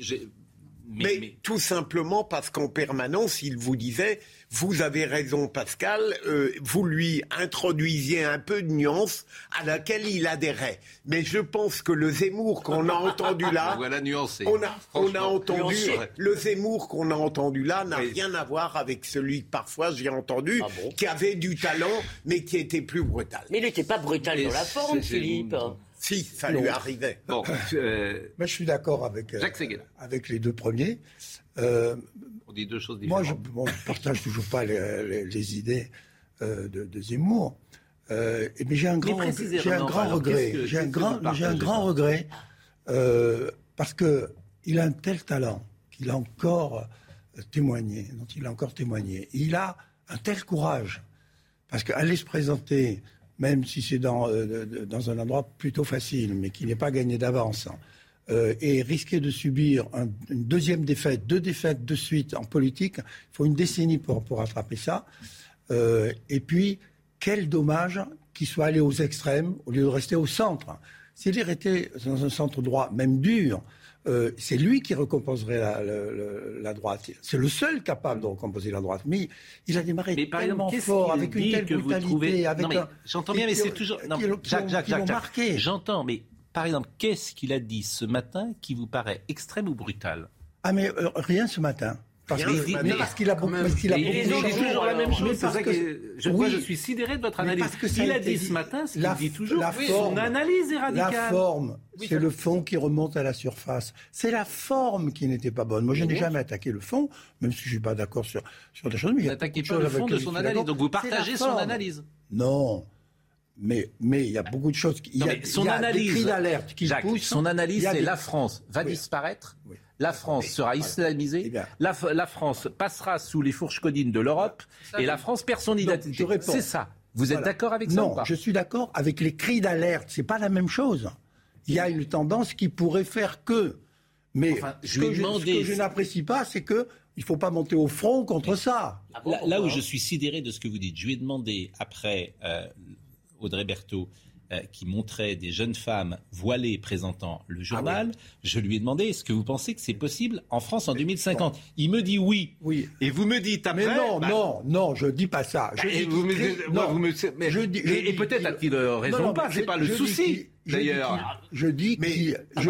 mais, mais, tout simplement parce qu'en permanence, il vous disait vous avez raison, Pascal. Euh, vous lui introduisiez un peu de nuance à laquelle il adhérait. Mais je pense que le Zemmour qu'on a entendu là, voilà nuancé. On a, on a entendu le Zemmour qu'on a entendu là n'a rien à voir avec celui que parfois j'ai entendu, ah qui avait du talent, mais qui était plus brutal. Mais il n'était pas brutal dans la forme, Philippe. Si, ça lui arrivait. Bon, euh, je suis d'accord avec, euh, avec les deux premiers. Euh, deux choses différentes. Moi, je ne partage toujours pas les, idées euh, de, Zemmour. Euh, mais j'ai un grand, j'ai un grand regret. J'ai un grand, j'ai un grand regret parce que il a un tel talent qu'il a encore témoigné, dont il a encore témoigné. il a un tel courage parce qu'aller se présenter, même si c'est dans, euh, dans un endroit plutôt facile, mais qui n'est pas gagné d'avance, euh, et risquer de subir une deuxième défaite, deux défaites de suite en politique, il faut une décennie pour, pour attraper ça. Euh, et puis, quel dommage qu'il soit allé aux extrêmes au lieu de rester au centre. S'il était dans un centre droit, même dur, euh, c'est lui qui récompenserait la, droite. C'est le seul capable de récompenser la droite. Mais il a démarré tellement fort, avec une telle brutalité, avec J'entends bien, mais c'est toujours... Non, Jacques, Jacques, Jacques, J'entends, mais par exemple, qu'est-ce qu'il a dit ce matin qui vous paraît extrême ou brutal? Ah, mais euh, rien ce matin. Parce qu'il a beaucoup. Parce qu'il a beaucoup. toujours la même chose. C'est ça que je, moi, je suis sidéré de votre analyse. Parce que il a dit ce matin ce qu'il dit toujours. La forme, son analyse est radicale. La forme, c'est le fond qui remonte à la surface. C'est la forme qui n'était pas bonne. Moi, je n'ai jamais attaqué le fond, même si je suis pas d'accord sur sur des choses. Mais vous n'attaquez pas le fond de son analyse. Donc vous partagez son analyse. Non. Mais, mais il y a beaucoup de choses. Il y a, son analyse, d'alerte qui Jacques, Son analyse, c'est la France va disparaître. La France sera islamisée. Eh la, la, France passera sous les fourches codines de l'Europe. Et la France perd son identité. C'est ça. Vous êtes d'accord avec ça Non, je suis d'accord avec les cris d'alerte. C'est pas la même chose. Il y a une tendance qui pourrait faire que. Mais ce, que je, n'apprécie pas, c'est que il faut pas monter au front contre ça. Là, où je suis sidéré de ce que vous dites, je lui ai demandé après euh, Audrey Berthaud, qui montrait des jeunes femmes voilées présentant le ah journal. Je lui ai demandé est-ce que vous pensez que c'est possible en France en 2050 Il me dit oui. Oui. Et vous me dites après. Mais non, bah, non, non, je dis pas ça. Je et vous me, et, peut-être a-t-il raison ou pas. C'est pas le souci. D'ailleurs, je dis mais je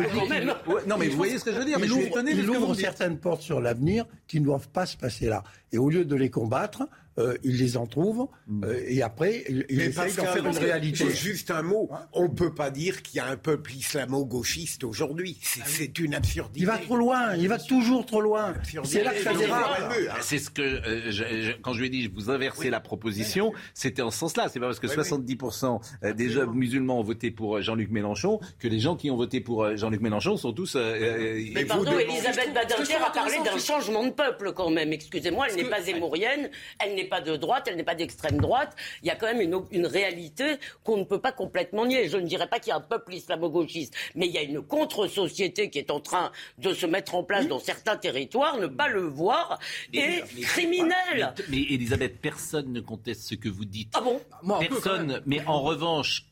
non mais vous voyez ce que je veux dire. Mais il ouvre certaines portes sur l'avenir qui ne doivent pas se passer là. Et au lieu de les combattre, euh, il les en trouve, mm. euh, et après, il, il essaye d'en faire une réalité. Juste un mot, on ne peut pas dire qu'il y a un peuple islamo-gauchiste aujourd'hui. C'est ah une absurdité. Il va trop loin, il va toujours trop loin. C'est là que ça dérape. C'est ce que, euh, quand je lui ai dit, vous inversez la proposition, c'était en ce sens-là. C'est pas parce que 70% des jeunes musulmans ont voté pour Jean-Luc Mélenchon que les gens qui ont voté pour Jean-Luc Mélenchon sont tous... Mais pardon, Elisabeth Badinter a parlé d'un changement de peuple quand même. Excusez-moi, elle n'est pas zémourienne, elle n'est pas de droite, elle n'est pas d'extrême droite. Il y a quand même une, une réalité qu'on ne peut pas complètement nier. Je ne dirais pas qu'il y a un peuple islamo-gauchiste, mais il y a une contre-société qui est en train de se mettre en place dans certains territoires. Ne pas le voir est criminel. Mais, Elisabeth, personne ne conteste ce que vous dites. Ah bon? Personne. mais en revanche,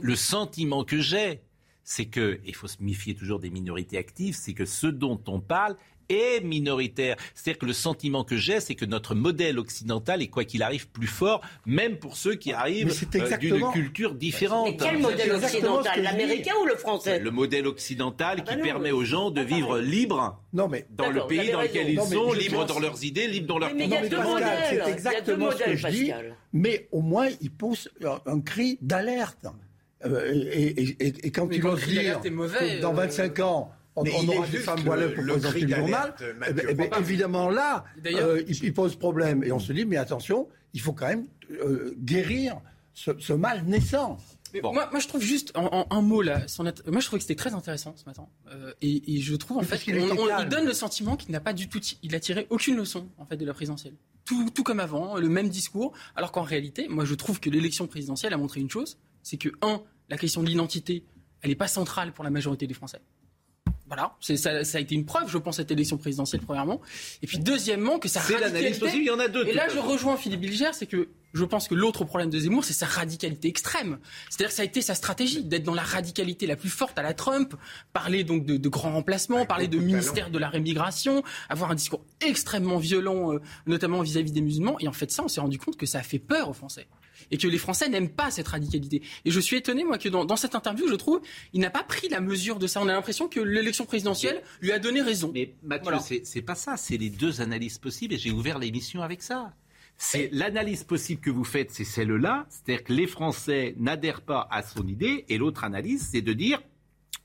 le sentiment que j'ai, c'est que, il faut se méfier toujours des minorités actives, c'est que ce dont on parle est minoritaire. C'est-à-dire que le sentiment que j'ai, c'est que notre modèle occidental est, quoi qu'il arrive, plus fort, même pour ceux qui arrivent euh, d'une culture différente. Mais quel modèle occidental L'américain ou le français Le modèle occidental ah qui bah permet aux gens de vivre libres non, mais, dans le pays dans lequel ils sont, libres dans leurs idées, libres dans leurs comportements. C'est exactement ce que je dis, mais au moins il pousse un cri d'alerte. Euh, et, quand tu vas dire dans 25 euh, ans, on, aura des femmes voilées pour présenter le journal, eh ben, eh ben, évidemment là, euh, il, pose problème. Et on se dit, mais attention, il faut quand même euh, guérir ce, mal naissant. Moi, moi, je trouve juste en, un mot là, moi je trouve que c'était très intéressant ce matin, euh, et, je trouve en fait qu'il donne le sentiment qu'il n'a pas du tout, il a tiré aucune leçon en fait de la présidentielle, tout, tout comme avant, le même discours, alors qu'en réalité, moi je trouve que l'élection présidentielle a montré une chose, c'est que un, la question de l'identité, elle n'est pas centrale pour la majorité des Français. Voilà, ça, ça, a été une preuve, je pense, cette élection présidentielle, premièrement. Et puis, deuxièmement, que ça C'est l'analyse possible, il y en a deux. Et là, je rejoins Philippe Bilger, c'est que je pense que l'autre problème de Zemmour, c'est sa radicalité extrême. C'est-à-dire que ça a été sa stratégie d'être dans la radicalité la plus forte à la Trump, parler donc de, de grands remplacements, parler de ministère de la rémigration, avoir un discours extrêmement violent, euh, notamment vis-à-vis -vis des musulmans. Et en fait, ça, on s'est rendu compte que ça a fait peur aux Français et que les Français n'aiment pas cette radicalité. Et je suis étonné, moi, que dans, cette interview, je trouve, il n'a pas pris la mesure de ça. On a l'impression que l'élection présidentielle lui a donné raison. Mais Mathieu, c'est pas ça, c'est les deux analyses possibles et j'ai ouvert l'émission avec ça. C'est l'analyse possible que vous faites, c'est celle-là, c'est-à-dire que les Français n'adhèrent pas à son idée, et l'autre analyse, c'est de dire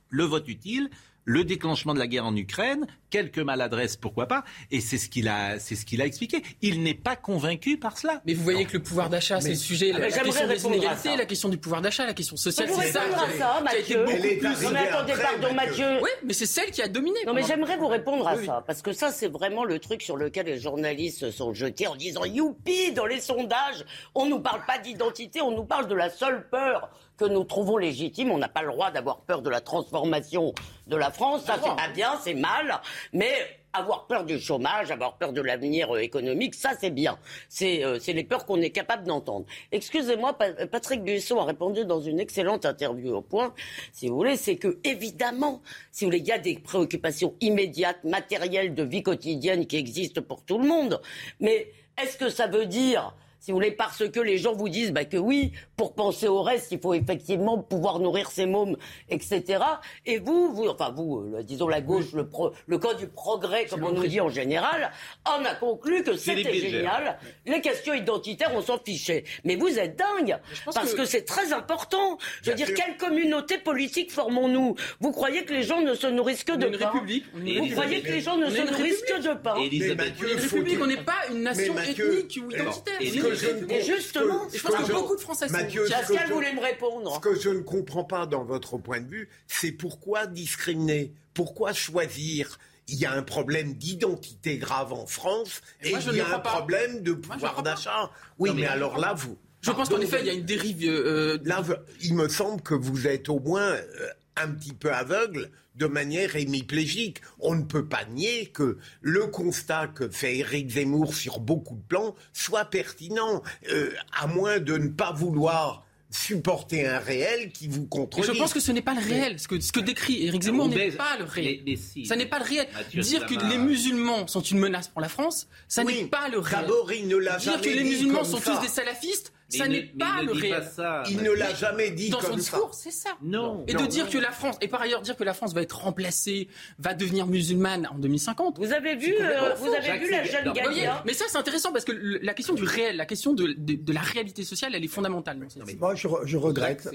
le vote utile, le déclenchement de la guerre en Ukraine, quelques maladresses, pourquoi pas, et c'est ce qu'il a, c'est ce qu'il a expliqué. Il n'est pas convaincu par cela. Mais vous voyez que le pouvoir d'achat, c'est le sujet, la, question des inégalités, la question du pouvoir d'achat, la question sociale, c'est ça, à ça, Mathieu. Non mais attendez, pardon, Mathieu. Oui, mais c'est celle qui a dominé. Non mais j'aimerais vous répondre à ça, parce que ça, c'est vraiment le truc sur lequel les journalistes se sont jetés en disant youpi dans les sondages, on nous parle pas d'identité, on nous parle de la seule peur que nous trouvons légitime. On n'a pas le droit d'avoir peur de la transformation de la France. Ça, c'est pas bien, c'est mal. Mais avoir peur du chômage, avoir peur de l'avenir euh, économique, ça c'est bien. Euh, c'est les peurs qu'on est capable d'entendre. Excusez-moi, Patrick Buisson a répondu dans une excellente interview au point, si vous voulez, c'est que évidemment, si vous voulez, il y a des préoccupations immédiates, matérielles de vie quotidienne qui existent pour tout le monde. Mais est-ce que ça veut dire si vous voulez, parce que les gens vous disent bah, que oui, pour penser au reste, il faut effectivement pouvoir nourrir ses mômes, etc. Et vous, vous enfin vous, euh, disons la gauche, le, le camp du progrès, comme on nous dit en général, en a conclu que c'était génial. Les questions identitaires, on s'en fichait. Mais vous êtes dingue, parce que, c'est très important. Je veux dire, quelle communauté politique formons-nous? Vous croyez que les gens ne se nourrissent que de pain? Vous croyez que les gens ne se nourrissent que de pain? Une république, on n'est pas une nation ethnique ou identitaire et justement, je pense que beaucoup de Français Mathieu, Pascal voulait me répondre. Ce que je ne comprends pas dans votre point de vue, c'est pourquoi discriminer Pourquoi choisir? Il y a un problème d'identité grave en France et, il y a un problème de pouvoir d'achat. Oui, mais, alors là, vous. Je pense qu'en effet, il y a une dérive. Euh, là, il me semble que vous êtes au moins euh, un petit peu aveugle de manière hémiplégique. On ne peut pas nier que le constat que fait Éric Zemmour sur beaucoup de plans soit pertinent, euh, à moins de ne pas vouloir supporter un réel qui vous contrôle. Je pense que ce n'est pas le réel. Ce que, ce que décrit Éric Zemmour n'est pas le réel. ça n'est pas le réel. Dire que les musulmans sont une menace pour la France, ça n'est pas le réel. D'abord, il ne l'a Dire que les musulmans sont tous des salafistes, ça n'est pas le réel. il ne l'a jamais dit dans son discours, c'est ça. Non. Et de dire que la France, et par ailleurs dire que la France va être remplacée, va devenir musulmane en 2050. Vous avez vu, euh, vous avez vu la jeune Galia Mais ça, c'est intéressant parce que la question du réel, la question de, de, la réalité sociale, elle est fondamentale. moi, je, je regrette,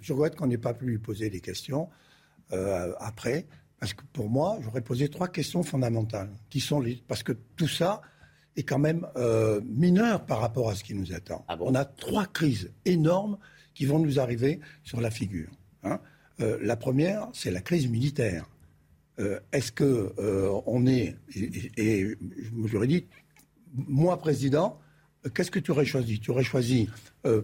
je regrette qu'on n'ait pas pu lui poser des questions euh, après. Parce que pour moi, j'aurais posé trois questions fondamentales, qui sont les, parce que tout ça, est quand même euh, mineur par rapport à ce qui nous attend. Ah on a trois crises énormes qui vont nous arriver sur la figure. Hein. Euh, la première, c'est la crise militaire. Euh, est-ce que on est et, et j'aurais dit, moi président, qu'est-ce que tu aurais choisi? Tu aurais choisi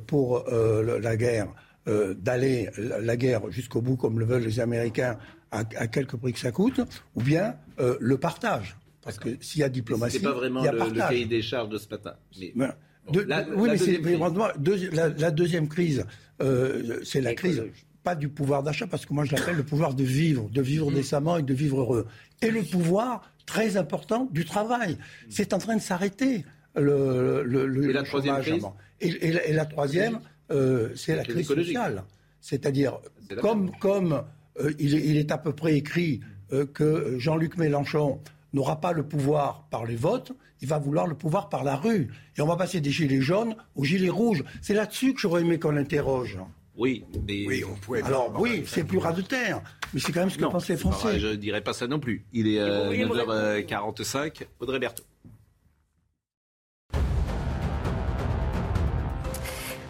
pour la guerre d'aller la guerre jusqu'au bout comme le veulent les Américains à, à quelque prix que ça coûte, ou bien le partage? Parce que s'il y a diplomatie, c'est pas vraiment il y a le, le, cahier des charges de ce matin. Mais, la, oui, mais la, deuxième crise, euh, c'est la crise pas du pouvoir d'achat, parce que moi je l'appelle le pouvoir de vivre, de vivre mmh. décemment et de vivre heureux. Et le pouvoir, très important, du travail. C'est en train de s'arrêter. Le, le, et la troisième crise et, la, troisième, euh, c'est la crise sociale. C'est-à-dire, comme, comme euh, il, est, il, est, à peu près écrit que Jean-Luc Mélenchon n'aura pas le pouvoir par les votes, il va vouloir le pouvoir par la rue. Et on va passer des gilets jaunes aux gilets rouges. C'est là-dessus que j'aurais aimé qu'on l'interroge. Oui, mais... Oui, on pouvait Alors oui, c'est plus ras de terre, mais c'est quand même ce que pensent les Français. je ne dirais pas ça non plus. Il est 9h45. Euh, Audrey Berthaud.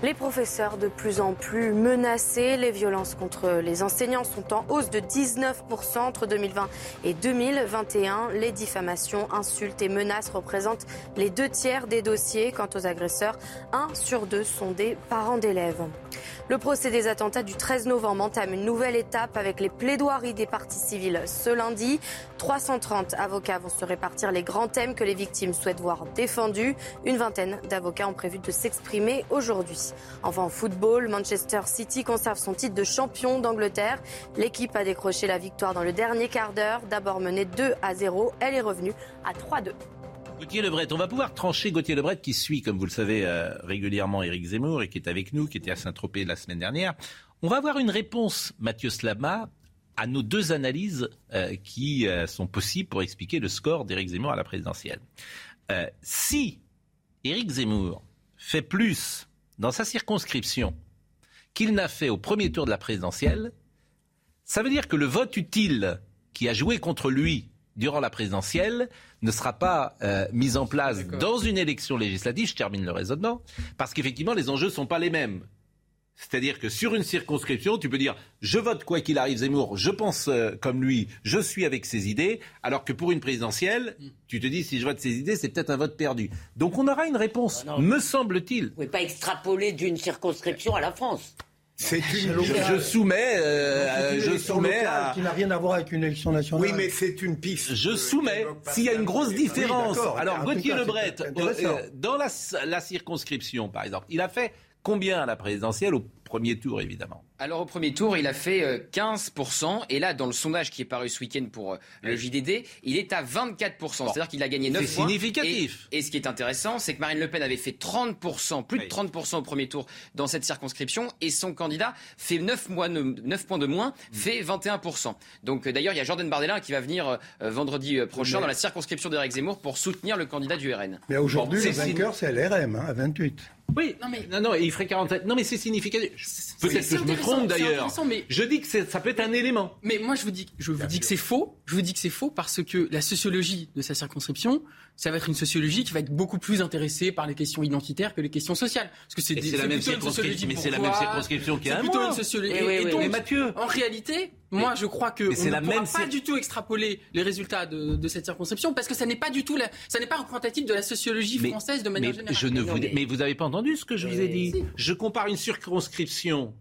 Les professeurs de plus en plus menacés. Les violences contre les enseignants sont en hausse de 19% entre 2020 et 2021. Les diffamations, insultes et menaces représentent les deux tiers des dossiers. Quant aux agresseurs, un sur deux sont des parents d'élèves. Le procès des attentats du 13 novembre entame une nouvelle étape avec les plaidoiries des parties civiles ce lundi. 330 avocats vont se répartir les grands thèmes que les victimes souhaitent voir défendus. Une vingtaine d'avocats ont prévu de s'exprimer aujourd'hui. Enfin, en football, Manchester City conserve son titre de champion d'Angleterre. L'équipe a décroché la victoire dans le dernier quart d'heure. D'abord menée 2 à 0, elle est revenue à 3-2. Gauthier Lebret, on va pouvoir trancher Gauthier Lebret qui suit, comme vous le savez, euh, régulièrement Éric Zemmour et qui est avec nous, qui était à Saint-Tropez la semaine dernière. On va avoir une réponse, Mathieu Slama, à nos deux analyses euh, qui euh, sont possibles pour expliquer le score d'Éric Zemmour à la présidentielle. si Éric Zemmour fait plus dans sa circonscription qu'il n'a fait au premier tour de la présidentielle, ça veut dire que le vote utile qui a joué contre lui durant la présidentielle ne sera pas euh, mise en place dans une élection législative, je termine le raisonnement, parce qu'effectivement les enjeux ne sont pas les mêmes. C'est-à-dire que sur une circonscription, tu peux dire je vote quoi qu'il arrive Zemmour, je pense euh, comme lui, je suis avec ses idées, alors que pour une présidentielle, tu te dis si je vote ses idées, c'est peut-être un vote perdu. Donc on aura une réponse, ah me semble-t-il. Vous ne pouvez pas extrapoler d'une circonscription à la France. C'est une. Je, soumets. Euh, je soumets à... qui n'a rien à voir avec une élection nationale. Oui, mais c'est une piste. Je soumets. S'il y a une grosse différence. Alors Gauthier Lebret, euh, dans la, la circonscription, par exemple, il a fait combien à la présidentielle au premier tour, évidemment? Alors au premier tour, il a fait 15%. Euh, et là, dans le sondage qui est paru ce week-end pour euh, le JDD, il est à 24%. C'est-à-dire qu'il a gagné 9 points. C'est significatif. Et, ce qui est intéressant, c'est que Marine Le Pen avait fait 30%, plus de 30% au premier tour dans cette circonscription. Et son candidat fait 9, mois, 9 points de moins, fait 21%. Donc euh, d'ailleurs, il y a Jordan Bardella qui va venir vendredi prochain dans la circonscription d'Éric Zemmour pour soutenir le candidat du RN. Mais aujourd'hui, le vainqueur, c'est LRM, hein, à 28. Oui, non mais, non, non, il ferait 47. Non mais c'est significatif. Peut-être que je me trompe d'ailleurs. Mais je dis que ça peut être un élément. Mais moi, je vous dis, je vous dis que c'est faux. Je vous dis que c'est faux parce que la sociologie de sa circonscription, ça va être une sociologie qui va être beaucoup plus intéressée par les questions identitaires que les questions sociales. Parce que c'est la même circonscription, mais c'est la même circonscription qui a un plutôt une sociologie. Et, et, donc, Mathieu, en réalité, moi, je crois que on ne pourra pas du tout extrapoler les résultats de, cette circonscription parce que ça n'est pas du tout, la, ça n'est pas représentatif de la sociologie française de manière générale. Je ne vous, mais vous n'avez pas entendu ce que je vous ai dit. Je compare une circonscription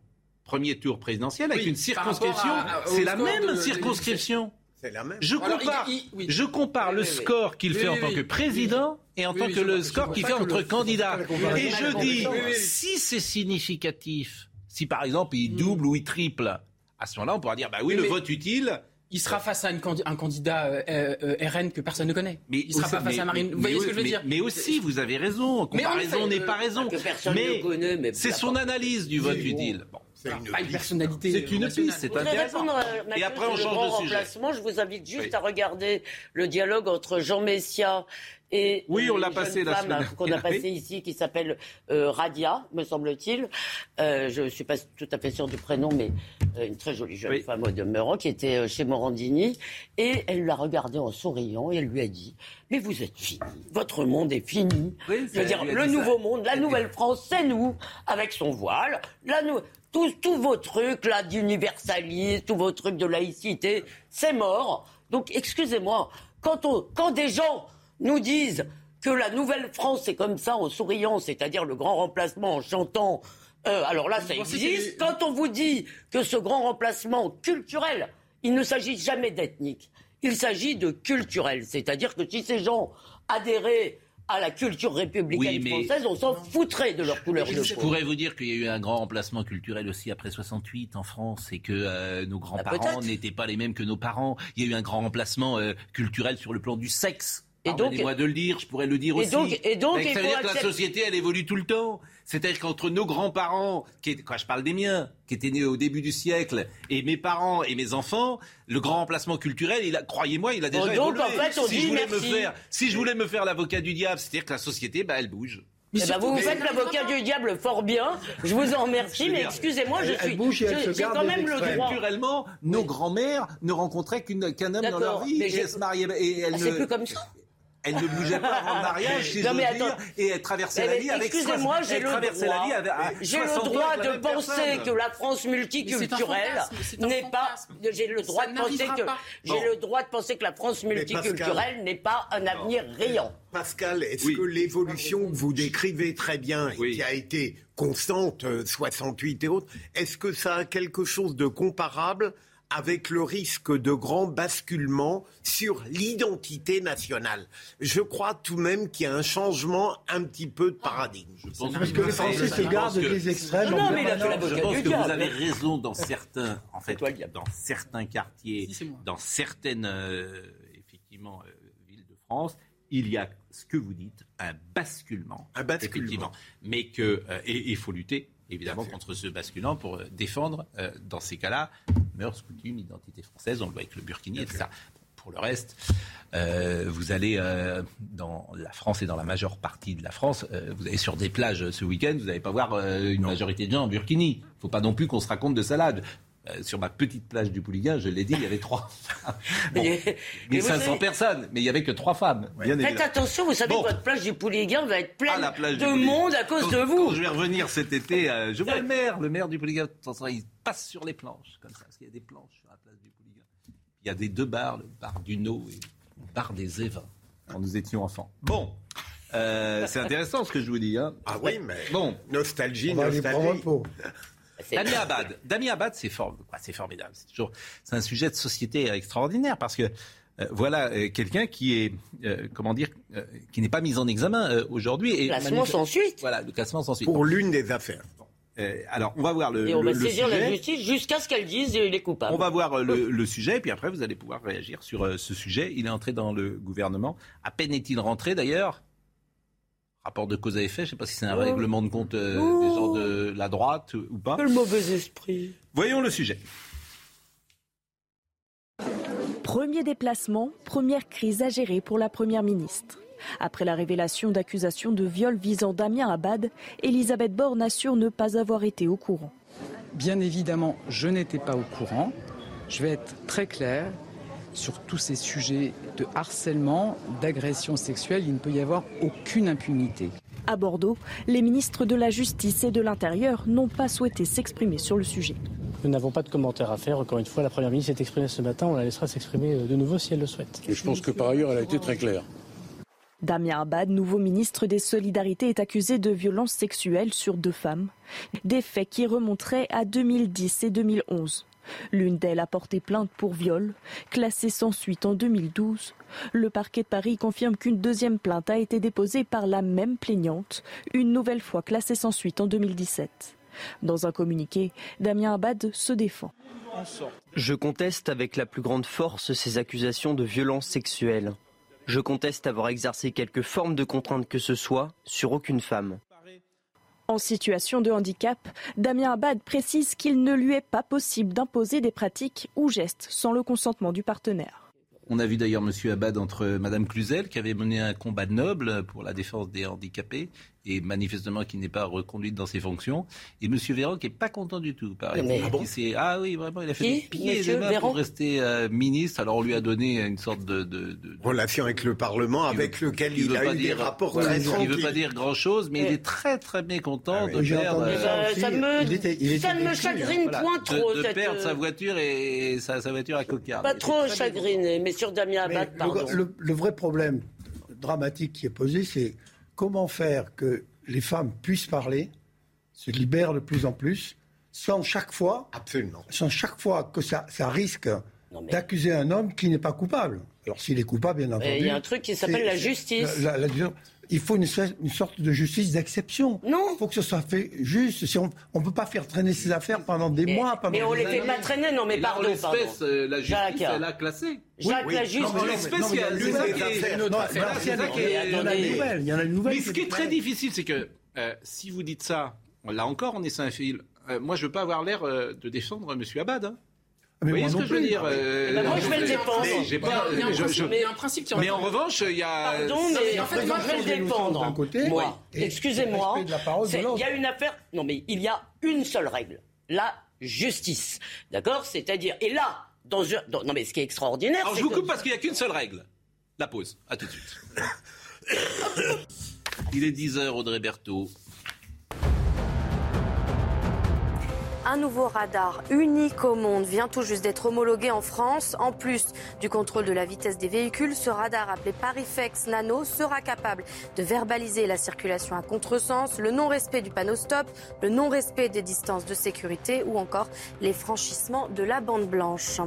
premier tour présidentiel avec une circonscription. C'est la même circonscription. C'est la même. Je compare, je compare le score qu'il fait en tant que président et en tant que le score qu'il fait entre candidats. Et je dis, si c'est significatif Si par exemple il double ou il triple, à ce moment-là, on pourra dire bah oui, le vote utile. Il sera face à un candidat euh, euh, RN que personne ne connaît. Mais il sera pas face à Marine. Vous voyez ce que je veux dire? Mais aussi, vous avez raison. Comparaison n'est pas raison. Mais c'est son analyse du vote utile. Bon. C'est une, personnalité. C'est une piste, c'est intéressant. Et après, on change de sujet. Je vous invite juste à regarder le dialogue entre Jean Messia et oui, on l'a passé la semaine qu'on a passé ici, qui s'appelle euh, Radia, me semble-t-il. Euh, je ne suis pas tout à fait sûre du prénom, mais euh, une très jolie jeune femme au demeurant qui était chez Morandini. Et elle l'a regardé en souriant et elle lui a dit Mais vous êtes fini, votre monde est fini. Oui, Je veux dire, le nouveau monde, la nouvelle France, c'est nous, avec son voile. La tous, tous vos trucs là d'universalisme, tous vos trucs de laïcité, c'est mort. Donc, excusez-moi, quand, quand des gens nous disent que la nouvelle France est comme ça en souriant, c'est-à-dire le grand remplacement en chantant. Euh, alors là, ça existe. Quand on vous dit que ce grand remplacement culturel, il ne s'agit jamais d'ethnique, il s'agit de culturel. C'est-à-dire que si ces gens adhéraient à la culture républicaine française, on s'en foutrait de leur couleur de peau. Je pourrais vous dire qu'il y a eu un grand remplacement culturel aussi après 68 en France et que euh, nos bah, grands-parents n'étaient pas les mêmes que nos parents. Il y a eu un grand remplacement euh, culturel sur le plan du sexe. Et donc, moi de le dire, je pourrais le dire aussi. et donc, ça veut dire que la société, elle évolue tout le temps. C'est-à-dire qu'entre nos grands-parents, qui quand je parle des miens, qui étaient nés au début du siècle, et mes parents et mes enfants, le grand remplacement culturel, il croyez-moi, il a déjà donc, évolué. En fait, on si, je voulais me faire, si je voulais me faire l'avocat du diable, c'est-à-dire que la société, bah, elle bouge. Eh ben, vous vous faites l'avocat du diable fort bien. Je vous en remercie, mais excusez-moi, je suis. J'ai quand même le droit. Culturellement, nos grands-mères ne rencontraient qu'un homme dans leur vie et elles se mariaient. Et elles ah, C'est plus comme ça elle ne bougeait pas avant le mariage, si non, mais attends, dire, et elle traversait la vie avec Excusez-moi, j'ai le droit, j'ai le droit de penser que la France multiculturelle n'est pas. J'ai le droit de penser que j'ai le droit de penser que la France multiculturelle n'est pas un avenir riant. Pascal, est-ce que l'évolution que vous décrivez très bien et qui a été constante, 68 euh, et autres, est-ce que ça a quelque chose de comparable avec le risque de grand basculement sur l'identité nationale. Je crois tout de même qu'il y a un changement un petit peu de paradigme. Je pense parce que, les Français se gardent des extrêmes. Non, mais je pense que vous avez raison dans certains, en fait, dans certains quartiers, dans certaines euh, effectivement euh, villes de France, il y a ce que vous dites, un basculement. Un basculement. Effectivement. Mais que, euh, et il faut lutter évidemment contre ce basculant pour euh, défendre, euh, dans ces cas-là, mœurs, coutumes, identité française. On le voit avec le Burkini, etc. Pour le reste, euh, vous allez dans la France et dans la majeure partie de la France, vous allez sur des plages ce week-end, vous n'allez pas voir une majorité de gens en burkini. Il ne faut pas non plus qu'on se raconte de salade. Euh, sur ma petite plage du Pouliguen, je l'ai dit, il y avait trois femmes. Bon, 1500 personnes, mais il n'y avait que trois femmes. Faites attention, vous savez que votre plage du Pouliguen va être pleine de monde à cause de vous. je vais revenir cet été, euh, je vois le maire, le maire du Pouliguen, il passe sur les planches, comme ça, parce qu'il y a des planches sur la plage du Pouliguen. Il y a des deux bars, le bar du No et le bar des Évins, quand nous étions enfants. Bon. Euh, c'est intéressant ce que je vous dis. Hein. Ah oui, mais bon, nostalgie, nostalgie. Damien Abad, c'est formidable. C'est toujours, c'est un sujet de société extraordinaire parce que euh, voilà euh, quelqu'un qui est, euh, comment dire, qui n'est pas mis en examen aujourd'hui. Et classement sans suite. Voilà, le classement sans suite. Pour l'une des affaires. alors, on va voir le. Et on va saisir la justice jusqu'à ce qu'elle dise il est coupable. On va voir le, le, sujet, et puis après, vous allez pouvoir réagir sur ce sujet. Il est entré dans le gouvernement. À peine est-il rentré, d'ailleurs, rapport de cause à effet. Je ne sais pas si c'est un règlement de compte euh, des gens de la droite ou pas. Quel mauvais esprit. Voyons le sujet. Premier déplacement, première crise à gérer pour la Première ministre. Après la révélation d'accusations de viol visant Damien Abad, Elisabeth Borne assure ne pas avoir été au courant. Bien évidemment, je n'étais pas au courant. Je vais être très clair sur tous ces sujets de harcèlement, d'agression sexuelle, il ne peut y avoir aucune impunité. À Bordeaux, les ministres de la Justice et de l'Intérieur n'ont pas souhaité s'exprimer sur le sujet. Nous n'avons pas de commentaires à faire. Encore une fois, la Première ministre s'est exprimée ce matin. On la laissera s'exprimer de nouveau si elle le souhaite. je pense que par ailleurs, elle a été très claire. Damien Abad, nouveau ministre des Solidarités, est accusé de violences sexuelles sur deux femmes. Des faits qui remonteraient à 2010 et 2011. L'une d'elles a porté plainte pour viol, classée sans suite en 2012. Le parquet de Paris confirme qu'une deuxième plainte a été déposée par la même plaignante, une nouvelle fois classée sans suite en 2017. Dans un communiqué, Damien Abad se défend. Je conteste avec la plus grande force ces accusations de violence sexuelle. Je conteste avoir exercé quelque forme de contrainte que ce soit sur aucune femme. En situation de handicap, Damien Abad précise qu'il ne lui est pas possible d'imposer des pratiques ou gestes sans le consentement du partenaire. On a vu d'ailleurs M. Abad entre Mme Cluzel, qui avait mené un combat noble pour la défense des handicapés, et manifestement qui n'est pas reconduite dans ses fonctions. Et M. Véran qui n'est pas content du tout. Pareil. Ah, bon ah, oui, vraiment, il a fait des pieds et des mains pour rester euh, ministre. Alors on lui a donné une sorte de... de, de Relation avec le Parlement, avec lequel il, a eu des rapports très Il ne veut pas dire grand-chose, mais il est très très mécontent ah de perdre... Euh, ça, ne me chagrine point trop. De, perdre sa voiture et sa, sa voiture à cocarde. Pas trop chagriné, mais sur Damien Abad, pardon. le vrai problème dramatique qui est posé, c'est comment faire que les femmes puissent parler, se libèrent de plus en plus, sans chaque fois, Absolument. sans chaque fois que ça, risque d'accuser un homme qui n'est pas coupable. Alors s'il est coupable, bien entendu. Il y a un truc qui s'appelle la justice. Il faut une, sorte de justice d'exception. Non. Il faut que ce soit fait juste. Si on ne peut pas faire traîner ses affaires pendant des mois. Pendant mais on ne les fait pas traîner, non, mais pardon. pardon. Euh, la justice, Jacques. elle a classé. Jacques, la justice. Non, l'espèce, il y a une affaire. Il y en a une nouvelle. Il y en a une nouvelle. Mais ce qui est très difficile, c'est que euh, si vous dites ça, là encore, on est sans fil. Euh, moi, je veux pas avoir l'air de défendre M. Abad. Ah, mais vous voyez ce que je veux dire euh, bah, Moi, je vais le défendre. Mais, un principe, mais en revanche, il y a. Pardon, mais en fait, moi, je vais le défendre. Moi, excusez-moi. Il y a une affaire. Non, mais il y a une seule règle la justice. D'accord? C'est-à-dire. Et là, dans, non, mais ce qui est extraordinaire. Alors, je vous coupe parce qu'il n'y a qu'une seule règle la pause. À tout de suite. il est 10h, Audrey Berthaud. Un nouveau radar unique au monde vient tout juste d'être homologué en France. En plus du contrôle de la vitesse des véhicules, ce radar appelé Parifex Nano sera capable de verbaliser la circulation à contresens, le non-respect du panneau stop, le non-respect des distances de sécurité ou encore les franchissements de la bande blanche.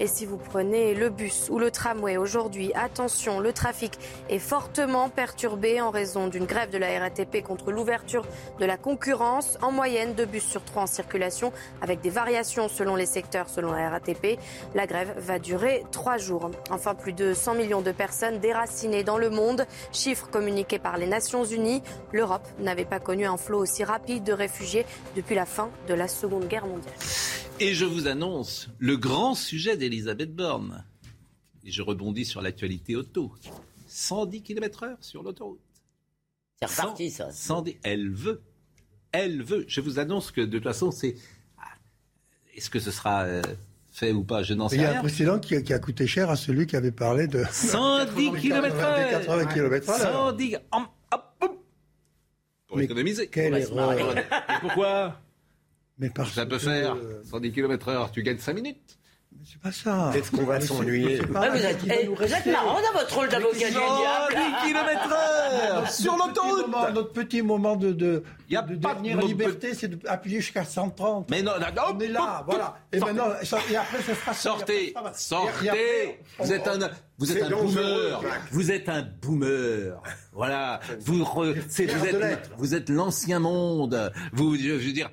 Et si vous prenez le bus ou le tramway aujourd'hui, attention, le trafic est fortement perturbé en raison d'une grève de la RATP contre l'ouverture de la concurrence. En moyenne, deux bus sur trois en circulation avec des variations selon les secteurs, selon la RATP. La grève va durer trois jours. Enfin, plus de 100 millions de personnes déracinées dans le monde, chiffre communiqué par les Nations Unies. L'Europe n'avait pas connu un flot aussi rapide de réfugiés depuis la fin de la Seconde Guerre mondiale. Et je vous annonce le grand sujet d'Elisabeth Borne. Et je rebondis sur l'actualité auto. 110 km/h sur l'autoroute. C'est reparti, ça. 110, elle veut. Elle veut. Je vous annonce que de toute façon, c'est. Est-ce que ce sera euh, fait ou pas? Je n'en sais rien. Il y a un précédent qui, a coûté cher à celui qui avait parlé de. 110 km/h 80 km/h 110 hop, Pour économiser. Quelle erreur. pourquoi? Mais parce ça peut faire 110 km/h, tu gagnes 5 minutes. C'est pas ça. Est-ce qu'on va s'ennuyer ah, Vous êtes, eh, vous êtes marrant dans votre rôle d'avocat 110 km/h sur l'autoroute. Notre petit moment de, de, y a de pas dernière de liberté, c'est d'appuyer jusqu'à 130. Mais non, non, on est là, voilà. Et maintenant, et après, ça sera Sortez, sortez. Vous êtes un, vous êtes un boomer. Vous êtes un boomer. Voilà. Vous, vous êtes, vous êtes l'ancien monde. Vous, je veux dire,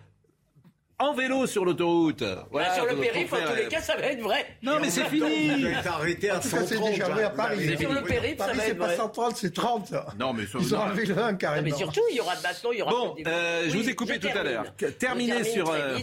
en vélo sur l'autoroute. Voilà, sur le périph', en tous les cas, ça va être vrai. Non, mais c'est fini. arrêté à 130. C'est déjà vrai à Paris. Sur le périph', ça va être vrai. C'est pas 130, c'est 30. Non, mais Ils ont enlevé le 1 carrément. Mais surtout, il y aura maintenant, il y aura. Bon, euh, je vous ai coupé tout à l'heure. Terminé sur. Euh,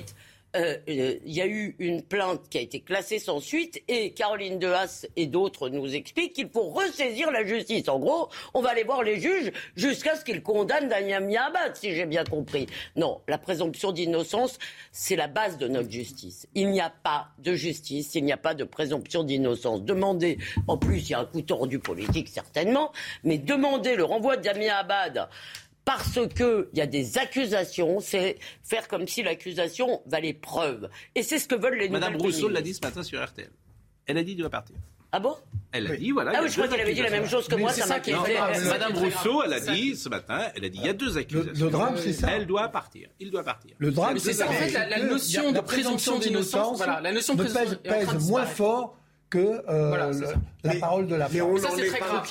euh, il y a eu une plainte qui a été classée sans suite et Caroline Dehas et d'autres nous expliquent qu'il faut ressaisir la justice. En gros, on va aller voir les juges jusqu'à ce qu'ils condamnent Daniel Miabat, si j'ai bien compris. Non, la présomption d'innocence, c'est la base de notre justice. Il n'y a pas de justice, il n'y a pas de présomption d'innocence. Demander, en plus, il y a un coup tordu politique certainement, mais demander le renvoi de Damien Abad parce qu'il y a des accusations, c'est faire comme si l'accusation valait preuve. Et c'est ce que veulent les Madame Rousseau l'a dit ce matin sur RTL. Elle a dit qu'il doit partir. Ah bon? Elle a dit, voilà. Ah oui, je crois qu'elle avait dit la même chose que moi, ça m'inquiétait. Madame Rousseau, elle a dit ce matin, elle a dit, il y a deux accusations. Le, drame, c'est ça. Elle doit partir. Il doit partir. Le drame, c'est ça. En fait, la, notion de présomption d'innocence, voilà, la notion de pèse, pèse moins fort que euh, la parole de la femme. Ça, c'est très grave.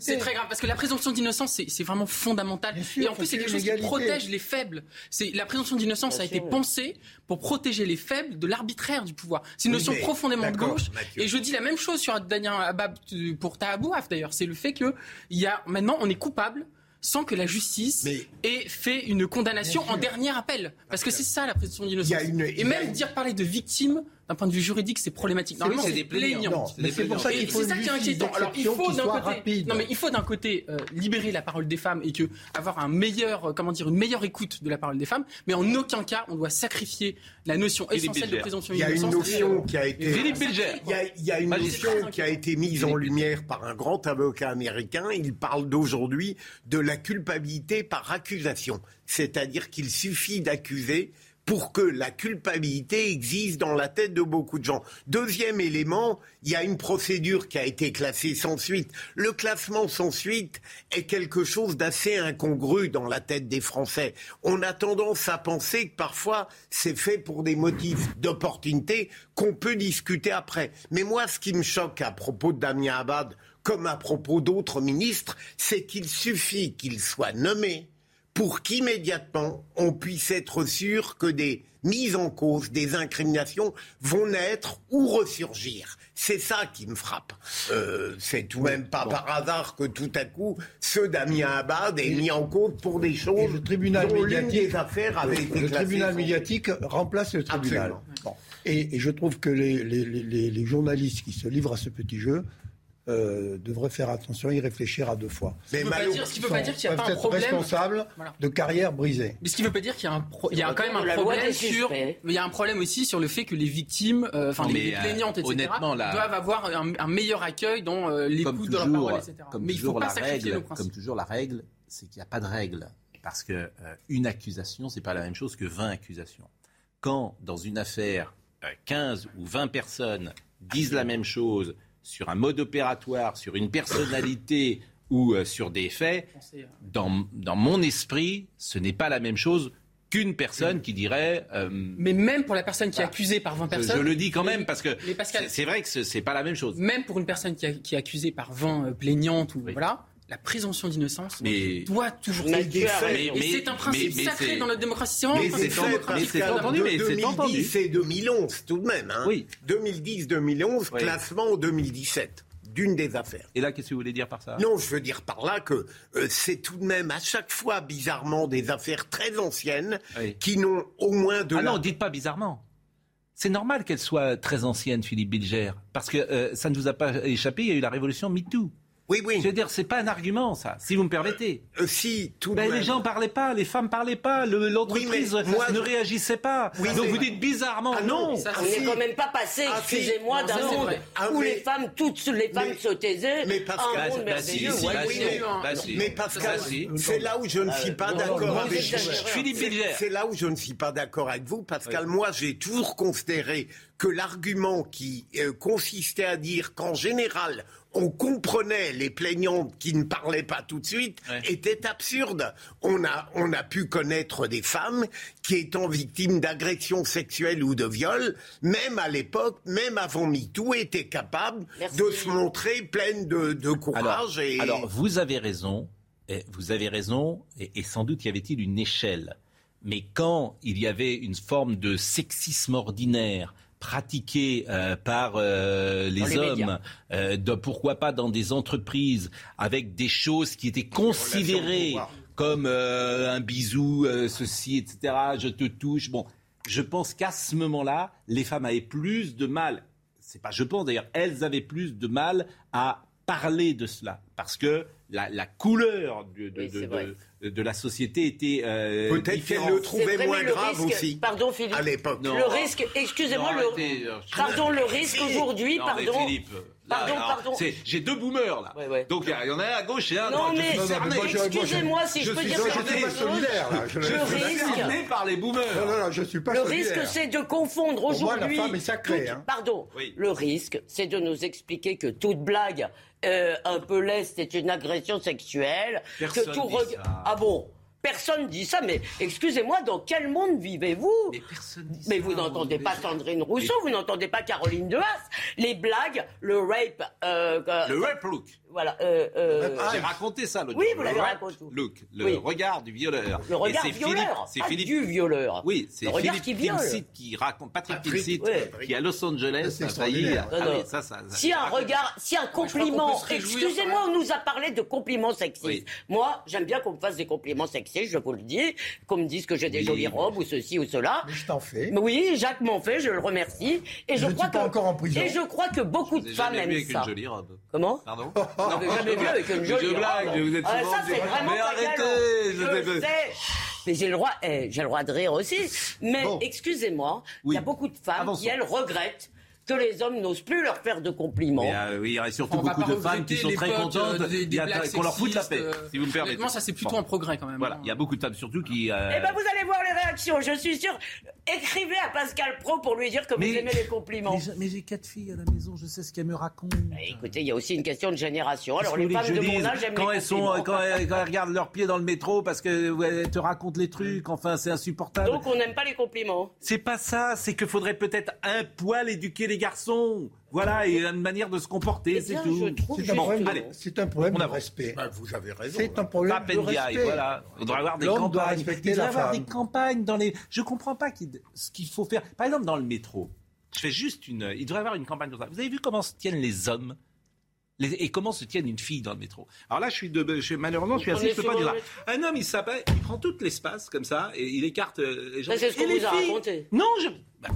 C'est très grave parce que la présomption d'innocence, c'est vraiment fondamental. et en plus, c'est quelque chose qui protège les faibles. C'est la présomption d'innocence a été pensée pour protéger les faibles de l'arbitraire du pouvoir. C'est une notion profondément de gauche. Et je dis la même chose sur Daniel Abab pour Tahabouaf d'ailleurs. C'est le fait que il y a maintenant, on est coupable sans que la justice ait fait une condamnation en dernier appel. Parce que c'est ça la présomption d'innocence. Et même dire parler de victime, d'un point de vue juridique, c'est problématique. Normalement, c'est des plaignants. C'est pour ça qu'il faut ça qui est inquiétant. Alors, il faut d'un côté, non mais il faut d'un côté euh, libérer la parole des femmes et que avoir un meilleur, euh, comment dire, une meilleure écoute de la parole des femmes, mais en aucun cas on doit sacrifier la notion essentielle de présomption d'innocence. Il y a une notion qui a été, Philippe Il y a, une notion qui a été mise en lumière par un grand avocat américain. Il parle d'aujourd'hui de la culpabilité par accusation, c'est-à-dire qu'il suffit d'accuser pour que la culpabilité existe dans la tête de beaucoup de gens. Deuxième élément, il y a une procédure qui a été classée sans suite. Le classement sans suite est quelque chose d'assez incongru dans la tête des Français. On a tendance à penser que parfois c'est fait pour des motifs d'opportunité qu'on peut discuter après. Mais moi, ce qui me choque à propos de Damien Abad, comme à propos d'autres ministres, c'est qu'il suffit qu'il soit nommé pour qu'immédiatement on puisse être sûr que des mises en cause, des incriminations vont naître ou ressurgir. C'est ça qui me frappe. Euh, c'est tout de même pas par hasard que tout à coup, ce Damien Abad est mis en cause pour des choses le tribunal dont des affaires avait été Le tribunal médiatique remplace le tribunal. Et, je trouve que les, les journalistes qui se livrent à ce petit jeu euh, devrait faire attention et y réfléchir à deux fois. Mais ce qui ne veut pas dire qu'il n'y a pas un problème. responsable de carrière brisée. Mais ce qui ne veut pas dire qu'il y a, un il y a quand même un problème sur. Mais il y a un problème aussi sur le fait que les victimes, euh, enfin les, euh, plaignantes, etc., doivent avoir un, meilleur accueil dans l'écoute de leur parole, etc. mais il faut pas sacrifier nos Comme toujours, la règle, c'est qu'il n'y a pas de règle. Parce qu'une une accusation, c'est pas la même chose que 20 accusations. Quand, dans une affaire, 15 ou 20 personnes disent la même chose sur un mode opératoire, sur une personnalité ou euh, sur des faits, dans, dans mon esprit, ce n'est pas la même chose qu'une personne qui dirait. Euh, mais même pour la personne qui est bah, accusée par 20 personnes. Je, le dis quand même parce que c'est vrai que ce n'est pas la même chose. Même pour une personne qui, qui est accusée par 20 euh, plaignantes ou voilà, la présomption d'innocence doit toujours être et c'est un principe sacré dans notre démocratie. C'est entendu, mais c'est entendu. C'est 2011 tout de même. Hein. Oui. 2010-2011, classement en 2017 d'une des affaires. Et là, qu'est-ce que vous voulez dire par ça? Non, je veux dire par là que euh, c'est tout de même à chaque fois bizarrement des affaires très anciennes qui n'ont au moins de... Ah non, dites pas bizarrement. C'est normal qu'elles soient très anciennes, Philippe Bilger, parce que euh, ça ne vous a pas échappé, il y a eu la révolution MeToo. Oui, oui. Je veux dire, c'est pas un argument, ça, si vous me permettez. Euh, euh, si, tout ben, Les gens parlaient pas, les femmes parlaient pas, l'entreprise ne réagissait pas. Donc vous dites bizarrement, ah non. Ça, on n'est quand même pas passé, ah, excusez-moi, d'un monde ah, où les femmes, toutes les femmes se taisaient. Mais Pascal, un monde merveilleux. mais Pascal, c'est là où je ne suis pas d'accord avec vous. Philippe C'est là où je ne suis pas d'accord avec vous, Pascal. Moi, j'ai toujours considéré que l'argument qui euh, consistait à dire qu'en général, on comprenait les plaignantes qui ne parlaient pas tout de suite était absurde. On a, on a pu connaître des femmes qui étant victimes d'agressions sexuelles ou de viols, même à l'époque, même avant MeToo, étaient capables de se montrer pleines de, courage. Alors, vous avez raison, vous avez raison, et, et sans doute y avait-il une échelle. Mais quand il y avait une forme de sexisme ordinaire, pratiqué euh, par euh, les, hommes, euh, de, pourquoi pas dans des entreprises, avec des choses qui étaient considérées comme un bisou, ceci, etc., je te touche. Bon, je pense qu'à ce moment-là, les femmes avaient plus de mal, c'est pas je pense d'ailleurs, elles avaient plus de mal à parler de cela, parce que la, la couleur de, de, de, de la société était euh, peut-être qu'elle le trouvait moins grave aussi. Pardon Philippe. À l'époque. Le risque, excusez-moi, le pardon le risque aujourd'hui, pardon. Philippe. Pardon, pardon. J'ai deux boomers là. Ouais, ouais. Donc il y en a un à gauche et un à droite. Non mais, excusez-moi si je, peux dire quelque chose. Le risque par les boomers. Non non non, je suis pas Le risque c'est de confondre aujourd'hui. la femme est sacrée. Hein. Pardon. Le risque c'est de nous expliquer que toute blague euh, un peu leste est une agression sexuelle. Personne que tout dit ça. Ah bon? Personne dit ça, mais excusez-moi, dans quel monde vivez-vous? Mais, mais vous n'entendez pas Sandrine Rousseau, vous n'entendez pas Caroline Dehaas. Les blagues, le rape. Euh, le rape look. Voilà. Euh, euh, J'ai raconté ça Oui, vous l'avez raconté. Look, le regard du violeur. Le regard violeur. C'est Philippe du violeur. Oui, c'est Philippe qui qui raconte Patrick, Patrick qui à Los Angeles a failli. Ah ça, ça, si un regard, si un compliment. Excusez-moi, on nous a parlé de compliments sexistes. Moi, j'aime bien qu'on me fasse des compliments sexistes, je vous le dis, qu'on me dise que j'ai des jolies robes ou ceci ou cela. Mais je t'en fais. Oui, Jacques m'en fait, je le remercie. Et je, crois que encore en prison. Et je crois que beaucoup de femmes aiment ça. Une jolie robe. Comment? Pardon? Non, mais jamais vu avec une jolie je blague, robe. Vous êtes ah, ça, c'est vraiment mais arrêtez je sais. Mais j'ai le droit, eh, j'ai le droit de rire aussi. Mais excusez-moi, il y a beaucoup de femmes qui elles regrettent que les hommes n'osent plus leur faire de compliments. Euh, oui, il y a surtout beaucoup de femmes qui sont très contentes euh, qu'on leur foute la paix, euh, si vous me permettez. ça c'est plutôt un progrès quand même. Voilà, il y a beaucoup de femmes surtout qui. Eh ben vous allez voir les réactions, je suis sûr. Écrivez à Pascal Pro pour lui dire que vous aimez les compliments. Mais, j'ai quatre filles à la maison, je sais ce qu'elles me racontent. Bah, écoutez, il y a aussi une question de génération. Alors les femmes de mon âge aiment quand les elles sont, quand elles, regardent leurs pieds dans le métro parce qu'elles te racontent les trucs, enfin c'est insupportable. Donc on n'aime pas les compliments. C'est pas ça, c'est qu'il faudrait peut-être un poil éduquer les garçons. Voilà, et une manière de se comporter, eh c'est tout. C'est un, problème, de, un problème de respect. Bah, vous avez raison. C'est un problème de respect. Voilà. Devrait avoir des campagnes. Il devrait avoir des campagnes dans les. Je comprends pas ce qu'il faut faire. Par exemple, dans le métro, je fais juste une. Il devrait avoir une campagne ça. Vous avez vu comment se tiennent les hommes? Et comment se tiennent une fille dans le métro? Alors là, je suis, de, je, malheureusement, je suis assis, je peux pas dire Un homme, il s'appelle, il prend tout l'espace comme ça et il écarte euh, les gens. c'est ce qu'on vous a raconté. Non, je.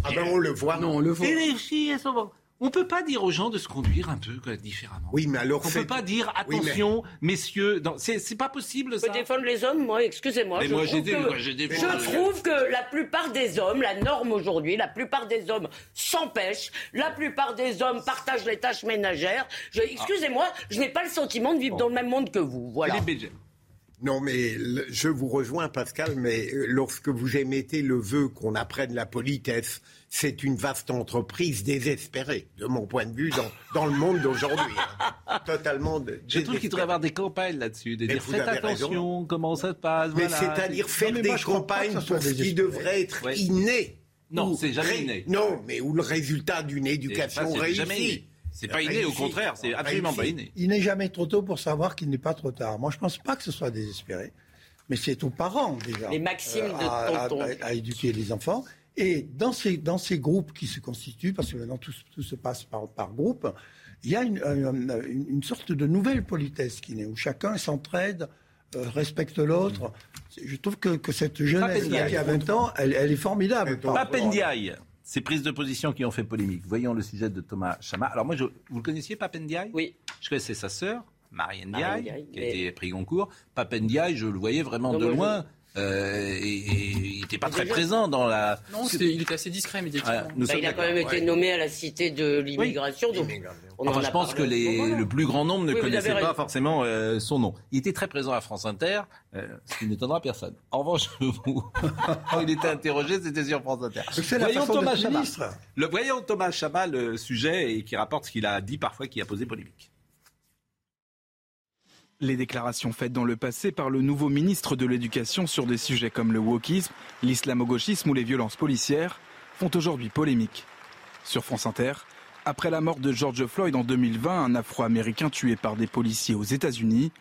ah ben on le voit. Non, on le voit. Et les filles, elles sont on peut pas dire aux gens de se conduire un peu différemment. Oui, mais alors on peut pas dire attention, messieurs. C'est pas possible ça. Je peux défendre les hommes, moi. Excusez-moi. Mais moi, j'ai Je trouve que la plupart des hommes, la norme aujourd'hui, la plupart des hommes s'empêchent. La plupart des hommes partagent les tâches ménagères. Excusez-moi, je n'ai pas le sentiment de vivre dans le même monde que vous. Voilà. Non, mais je vous rejoins, Pascal, mais euh, lorsque vous émettez le vœu qu'on apprenne la politesse, c'est une vaste entreprise désespérée, de mon point de vue, dans, dans le monde d'aujourd'hui. Hein. Totalement. Je trouve qu'il devrait y avoir des campagnes là-dessus, de dire faites attention, comment ça se passe. Mais c'est-à-dire faire des campagnes pour ce qui devrait être inné. Non, c'est jamais inné. Non, mais ou le résultat d'une éducation réussie. C'est pas inné, au contraire, c'est absolument pas inné. Il n'est jamais trop tôt pour savoir qu'il n'est pas trop tard. Moi, je pense pas que ce soit désespéré, mais c'est aux parents déjà. Les maximes de euh, tonton. À, éduquer les enfants. Et dans ces, dans ces groupes qui se constituent, parce que maintenant tout, se passe par, par groupe, il y a une, une, sorte de nouvelle politesse qui naît, où chacun s'entraide, euh, respecte l'autre. Je trouve que, que cette jeunesse qui a 20 ans, elle, elle est formidable. Papendiaï ces prises de position qui ont fait polémique. Voyons le sujet de Thomas Chama. Alors moi, je, vous le connaissiez, Papendiaï? Oui. Je connaissais sa sœur, Marianne Ndiaye, qui a été pris Goncourt. Papendiaï, je le voyais vraiment de loin. Euh, et, il n'était pas très présent dans la. Non, il était assez discret médiatiquement. Bah, il a quand même été nommé à la cité de l'immigration. Donc je pense que le plus grand nombre ne connaissait pas forcément euh, son nom. Il était très présent à France Inter, euh, ce qui n'étonnera personne. En revanche, quand il était interrogé, c'était sur France Inter. Voyons Thomas Chama. Le, voyons Thomas Chama, le sujet, et qui rapporte ce qu'il a dit parfois, qui a posé polémique. Les déclarations faites dans le passé par le nouveau ministre de l'Éducation sur des sujets comme le wokisme, l'islamo-gauchisme ou les violences policières font aujourd'hui polémique. Sur France Inter, après la mort de George Floyd en 2020, un Afro-Américain tué par des policiers aux États-Unis,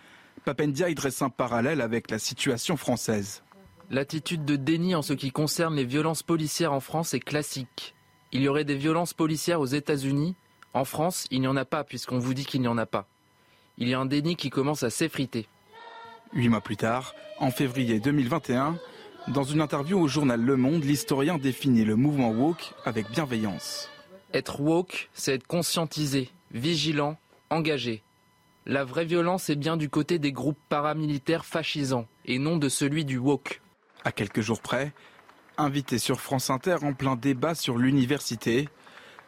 Papendia y dresse un parallèle avec la situation française. L'attitude de déni en ce qui concerne les violences policières en France est classique. Il y aurait des violences policières aux États-Unis? En France, il n'y en a pas puisqu'on vous dit qu'il n'y en a pas il y a un déni qui commence à s'effriter. Huit mois plus tard, en février 2021, dans une interview au journal Le Monde, l'historien définit le mouvement woke avec bienveillance. Être woke, c'est être conscientisé, vigilant, engagé. La vraie violence est bien du côté des groupes paramilitaires fascisants et non de celui du woke. À quelques jours près, invité sur France Inter en plein débat sur l'université,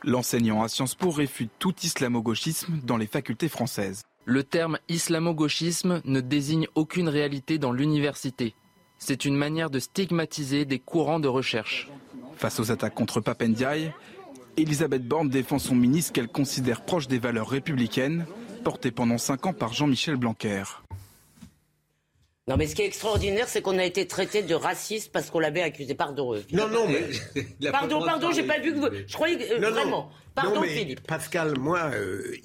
l'enseignant à Sciences Po réfute tout islamo-gauchisme dans les facultés françaises. Le terme islamo-gauchisme ne désigne aucune réalité dans l'université. C'est une manière de stigmatiser des courants de recherche. Face aux attaques contre Papendiaï, Elisabeth Borne défend son ministre qu'elle considère proche des valeurs républicaines, portées pendant cinq ans par Jean-Michel Blanquer. Non, mais ce qui est extraordinaire, c'est qu'on a été traité de raciste parce qu'on l'avait accusé. Pardon. Euh, non, non, mais. pardon, pardon, j'ai pas vu que vous. Je croyais que. Euh, vraiment. Pardon, Philippe. Pascal, moi, euh,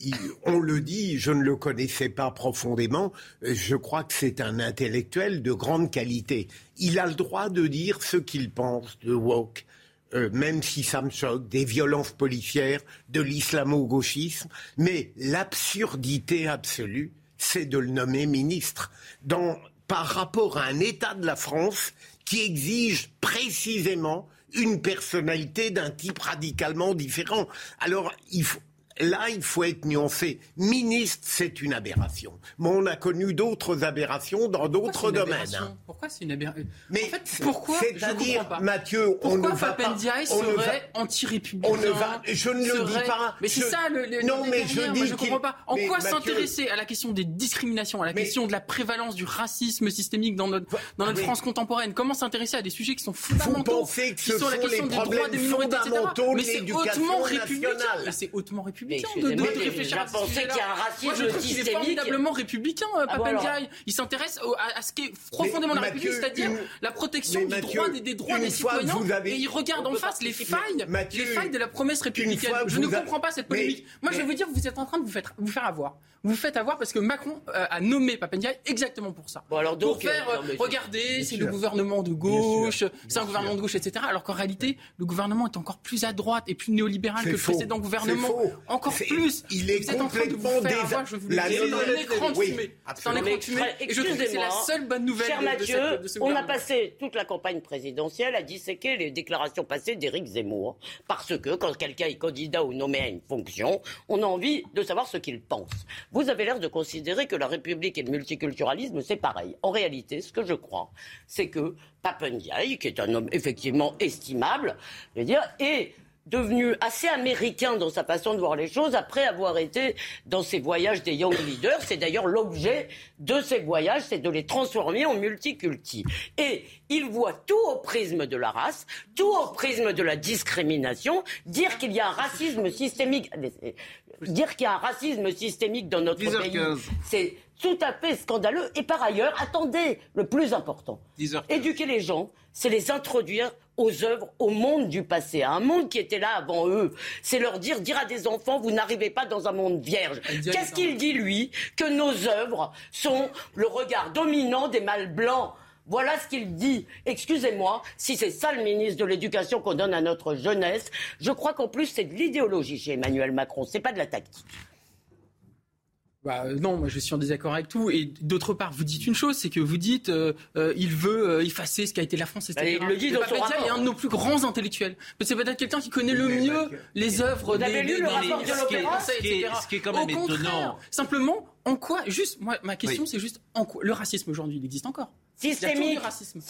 on le dit, je ne le connaissais pas profondément. Je crois que c'est un intellectuel de grande qualité. Il a le droit de dire ce qu'il pense de woke. même si ça me choque, des violences policières, de l'islamo-gauchisme, mais l'absurdité absolue, c'est de le nommer ministre. Dans par rapport à un État de la France qui exige précisément une personnalité d'un type radicalement différent. Alors, il faut, là, il faut être nuancé. Ministre, c'est une aberration. Mais on a connu d'autres aberrations dans d'autres domaines. Hein. Pourquoi c'est une aberration Mais en fait, pourquoi C'est-à-dire, Mathieu, on ne va pas. serait anti-républicain. On ne va. Je ne le dis pas. Mais c'est ça le. non, mais je dis. je comprends pas. En quoi s'intéresser à la question des discriminations, à la question de la prévalence du racisme systémique dans notre dans notre France contemporaine? Comment s'intéresser à des sujets qui sont fondamentaux, Vous pensez que ce sont la question des droits des minorités, etc. Mais c'est hautement républicain. C'est hautement républicain républicain de, de, réfléchir à ce qu'il y a un racisme Moi, je trouve qu'il est formidablement républicain, euh, ah, Papendiaï. Il s'intéresse à, ce qui est profondément la République, c'est-à-dire la protection des droits des, droits des citoyens. Et il regarde en face les failles, les failles de la promesse républicaine. Je ne comprends pas cette polémique. Moi, je vais vous dire, vous êtes en train de vous faire avoir. Vous faites avoir parce que Macron euh, a nommé Papendiaï exactement pour ça. Bon, alors pour faire, euh, regardez, c'est le gouvernement de gauche, c'est un gouvernement de gauche, etc. Alors qu'en réalité, le gouvernement est encore plus à droite et plus néolibéral que le précédent gouvernement. Encore plus. Il est complètement désavoué. La C'est un écran de fumée. C'est un écran de fumée. Et je trouve que c'est la seule bonne nouvelle Cher Mathieu, on a passé toute la campagne présidentielle à disséquer les déclarations passées d'Éric Zemmour. Parce que quand quelqu'un est candidat ou nommé à une fonction, on a envie de savoir ce qu'il pense. Vous avez l'air de considérer que la République et le multiculturalisme, c'est pareil. En réalité, ce que je crois, c'est que Papendiaï, qui est un homme effectivement estimable, je veux dire, est devenu assez américain dans sa façon de voir les choses après avoir été dans ses voyages des Young Leaders. C'est d'ailleurs l'objet de ces voyages, c'est de les transformer en multiculti. Et il voit tout au prisme de la race, tout au prisme de la discrimination, dire qu'il y a un racisme systémique, dire qu'il y a un racisme systémique dans notre pays, c'est tout à fait scandaleux. Et par ailleurs, attendez, le plus important, éduquer les gens, c'est les introduire aux œuvres, au monde du passé, à un monde qui était là avant eux. C'est leur dire, dire à des enfants, vous n'arrivez pas dans un monde vierge. Qu'est-ce qu'il dit, lui Que nos œuvres sont le regard dominant des mâles blancs? Voilà ce qu'il dit. Excusez-moi, si c'est ça le ministre de l'Éducation qu'on donne à notre jeunesse, je crois qu'en plus c'est de l'idéologie chez Emmanuel Macron, c'est pas de la tactique. Bah, euh, non, moi je suis en désaccord avec tout. Et d'autre part, vous dites une chose, c'est que vous dites euh, euh, il veut effacer ce qu'a été la France, etc. Bah, il le dit dans son est un de nos plus grands intellectuels. C'est peut-être quelqu'un qui connaît le mieux les œuvres des, lu le rapport de Ce qui est quand même étonnant. Simplement, en quoi Juste, moi, ma question, c'est juste en quoi le racisme aujourd'hui, il existe encore? Systémique.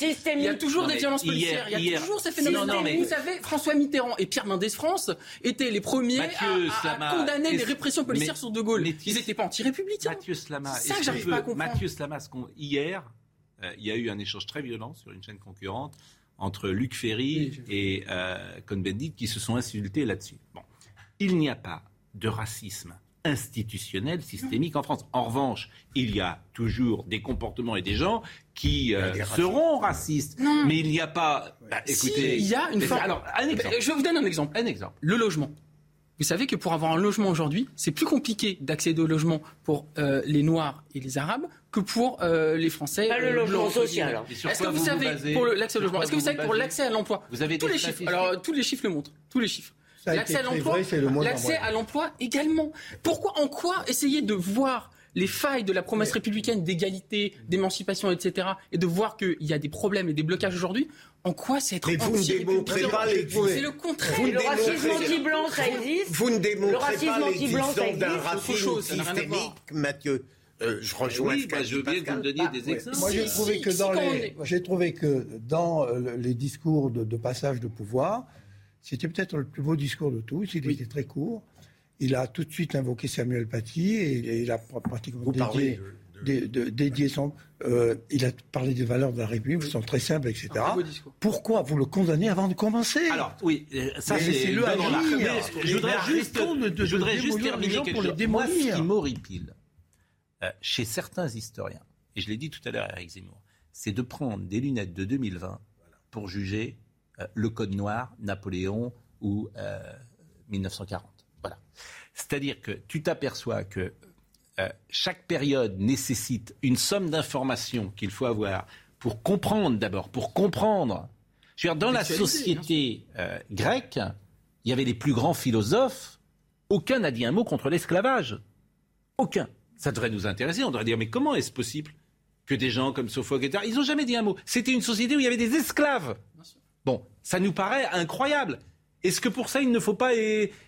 Il y a toujours des violences policières. il y a toujours ces phénomènes. Vous savez, François Mitterrand et Pierre Mendès France étaient les premiers à, condamner les répressions policières sur De Gaulle. Ils n'étaient pas anti-républicains. Mathieu Slama, c'est ça que j'arrive pas à comprendre. Mathieu Slama, hier, euh, il y a eu un échange très violent sur une chaîne concurrente entre Luc Ferry et euh, Cohn-Bendit qui se sont insultés là-dessus. Bon, il n'y a pas de racisme institutionnel systémique en France. En revanche, il y a toujours des comportements et des gens qui euh, seront racistes, mais il n'y a pas. Bah, écoutez, il y a une forme. Alors, je vous donne un exemple. Un exemple. Le logement. Vous savez que pour avoir un logement aujourd'hui, c'est plus compliqué d'accéder au logement pour euh, les Noirs et les Arabes que pour euh, les Français. Pas le logement social. Est-ce que vous, savez pour l'accès au logement Est-ce que vous savez pour l'accès à l'emploi Vous avez tous les chiffres. Alors tous les chiffres le montrent. Tous les chiffres. L'accès à l'emploi, l'accès à l'emploi également. Pourquoi, en quoi essayer de voir les failles de la promesse républicaine d'égalité, d'émancipation, etc., et de voir qu'il y a des problèmes et des blocages aujourd'hui, en quoi c'est être Mais vous ne démontrez pas C'est le contraire. le racisme anti-blanc, ça existe. Vous ne démontrez pas l'existence d'un racisme systémique, Mathieu. Euh, je rejoins oui, bah, je veux bien que vous me donniez des exemples. Moi, j'ai trouvé, que dans les, j'ai trouvé que dans les discours de, de passage de pouvoir, c'était peut-être le plus beau discours de tous. Il était très court. Il a tout de suite invoqué Samuel Paty et, il a pratiquement dédié, dédié son. Euh, il a parlé des valeurs de la République, qui sont très simples, etc. Pourquoi vous le condamnez avant de commencer? Alors, oui, euh, ça c'est le Je voudrais juste, de, je voudrais juste terminer quelque chose. Moi, ce qui m'horripile euh, chez certains historiens, et je l'ai dit tout à l'heure à Eric Zemmour, c'est de prendre des lunettes de 2020 pour juger le Code noir, Napoléon ou 1940. Euh, voilà. C'est-à-dire que tu t'aperçois que euh, chaque période nécessite une somme d'informations qu'il faut avoir pour comprendre d'abord, pour comprendre. Je veux dire, dans la société grecque, il y avait les plus grands philosophes. Aucun n'a dit un mot contre l'esclavage. Aucun. Ça devrait nous intéresser. On devrait dire, mais comment est-ce possible que des gens comme Sophocle, etc., ils n'ont jamais dit un mot? C'était une société où il y avait des esclaves. Bon, ça nous paraît incroyable. Est-ce que pour ça, il ne faut pas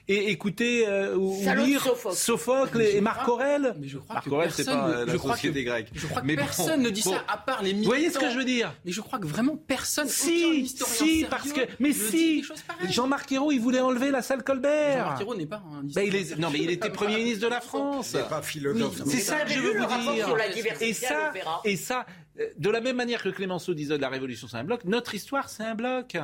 écouter euh, ou lire Sophocle, et Marc Aurèle Mais je crois Marc Aurèle, c'est pas la je société grecque. Je crois que personne ne dit ça, à part les militants. Vous voyez ce que je veux dire Mais je crois que vraiment personne, si, si, parce que, mais si, Jean-Marc Ayrault, il voulait enlever la salle Colbert. Jean-Marc Ayrault n'est pas un il Non, mais il était Premier ministre de la France. C'est pas philosophe. c'est ça que je veux vous dire. Et ça, et ça, de la même manière que Clémenceau disait de la Révolution, c'est un bloc, notre histoire, c'est un bloc.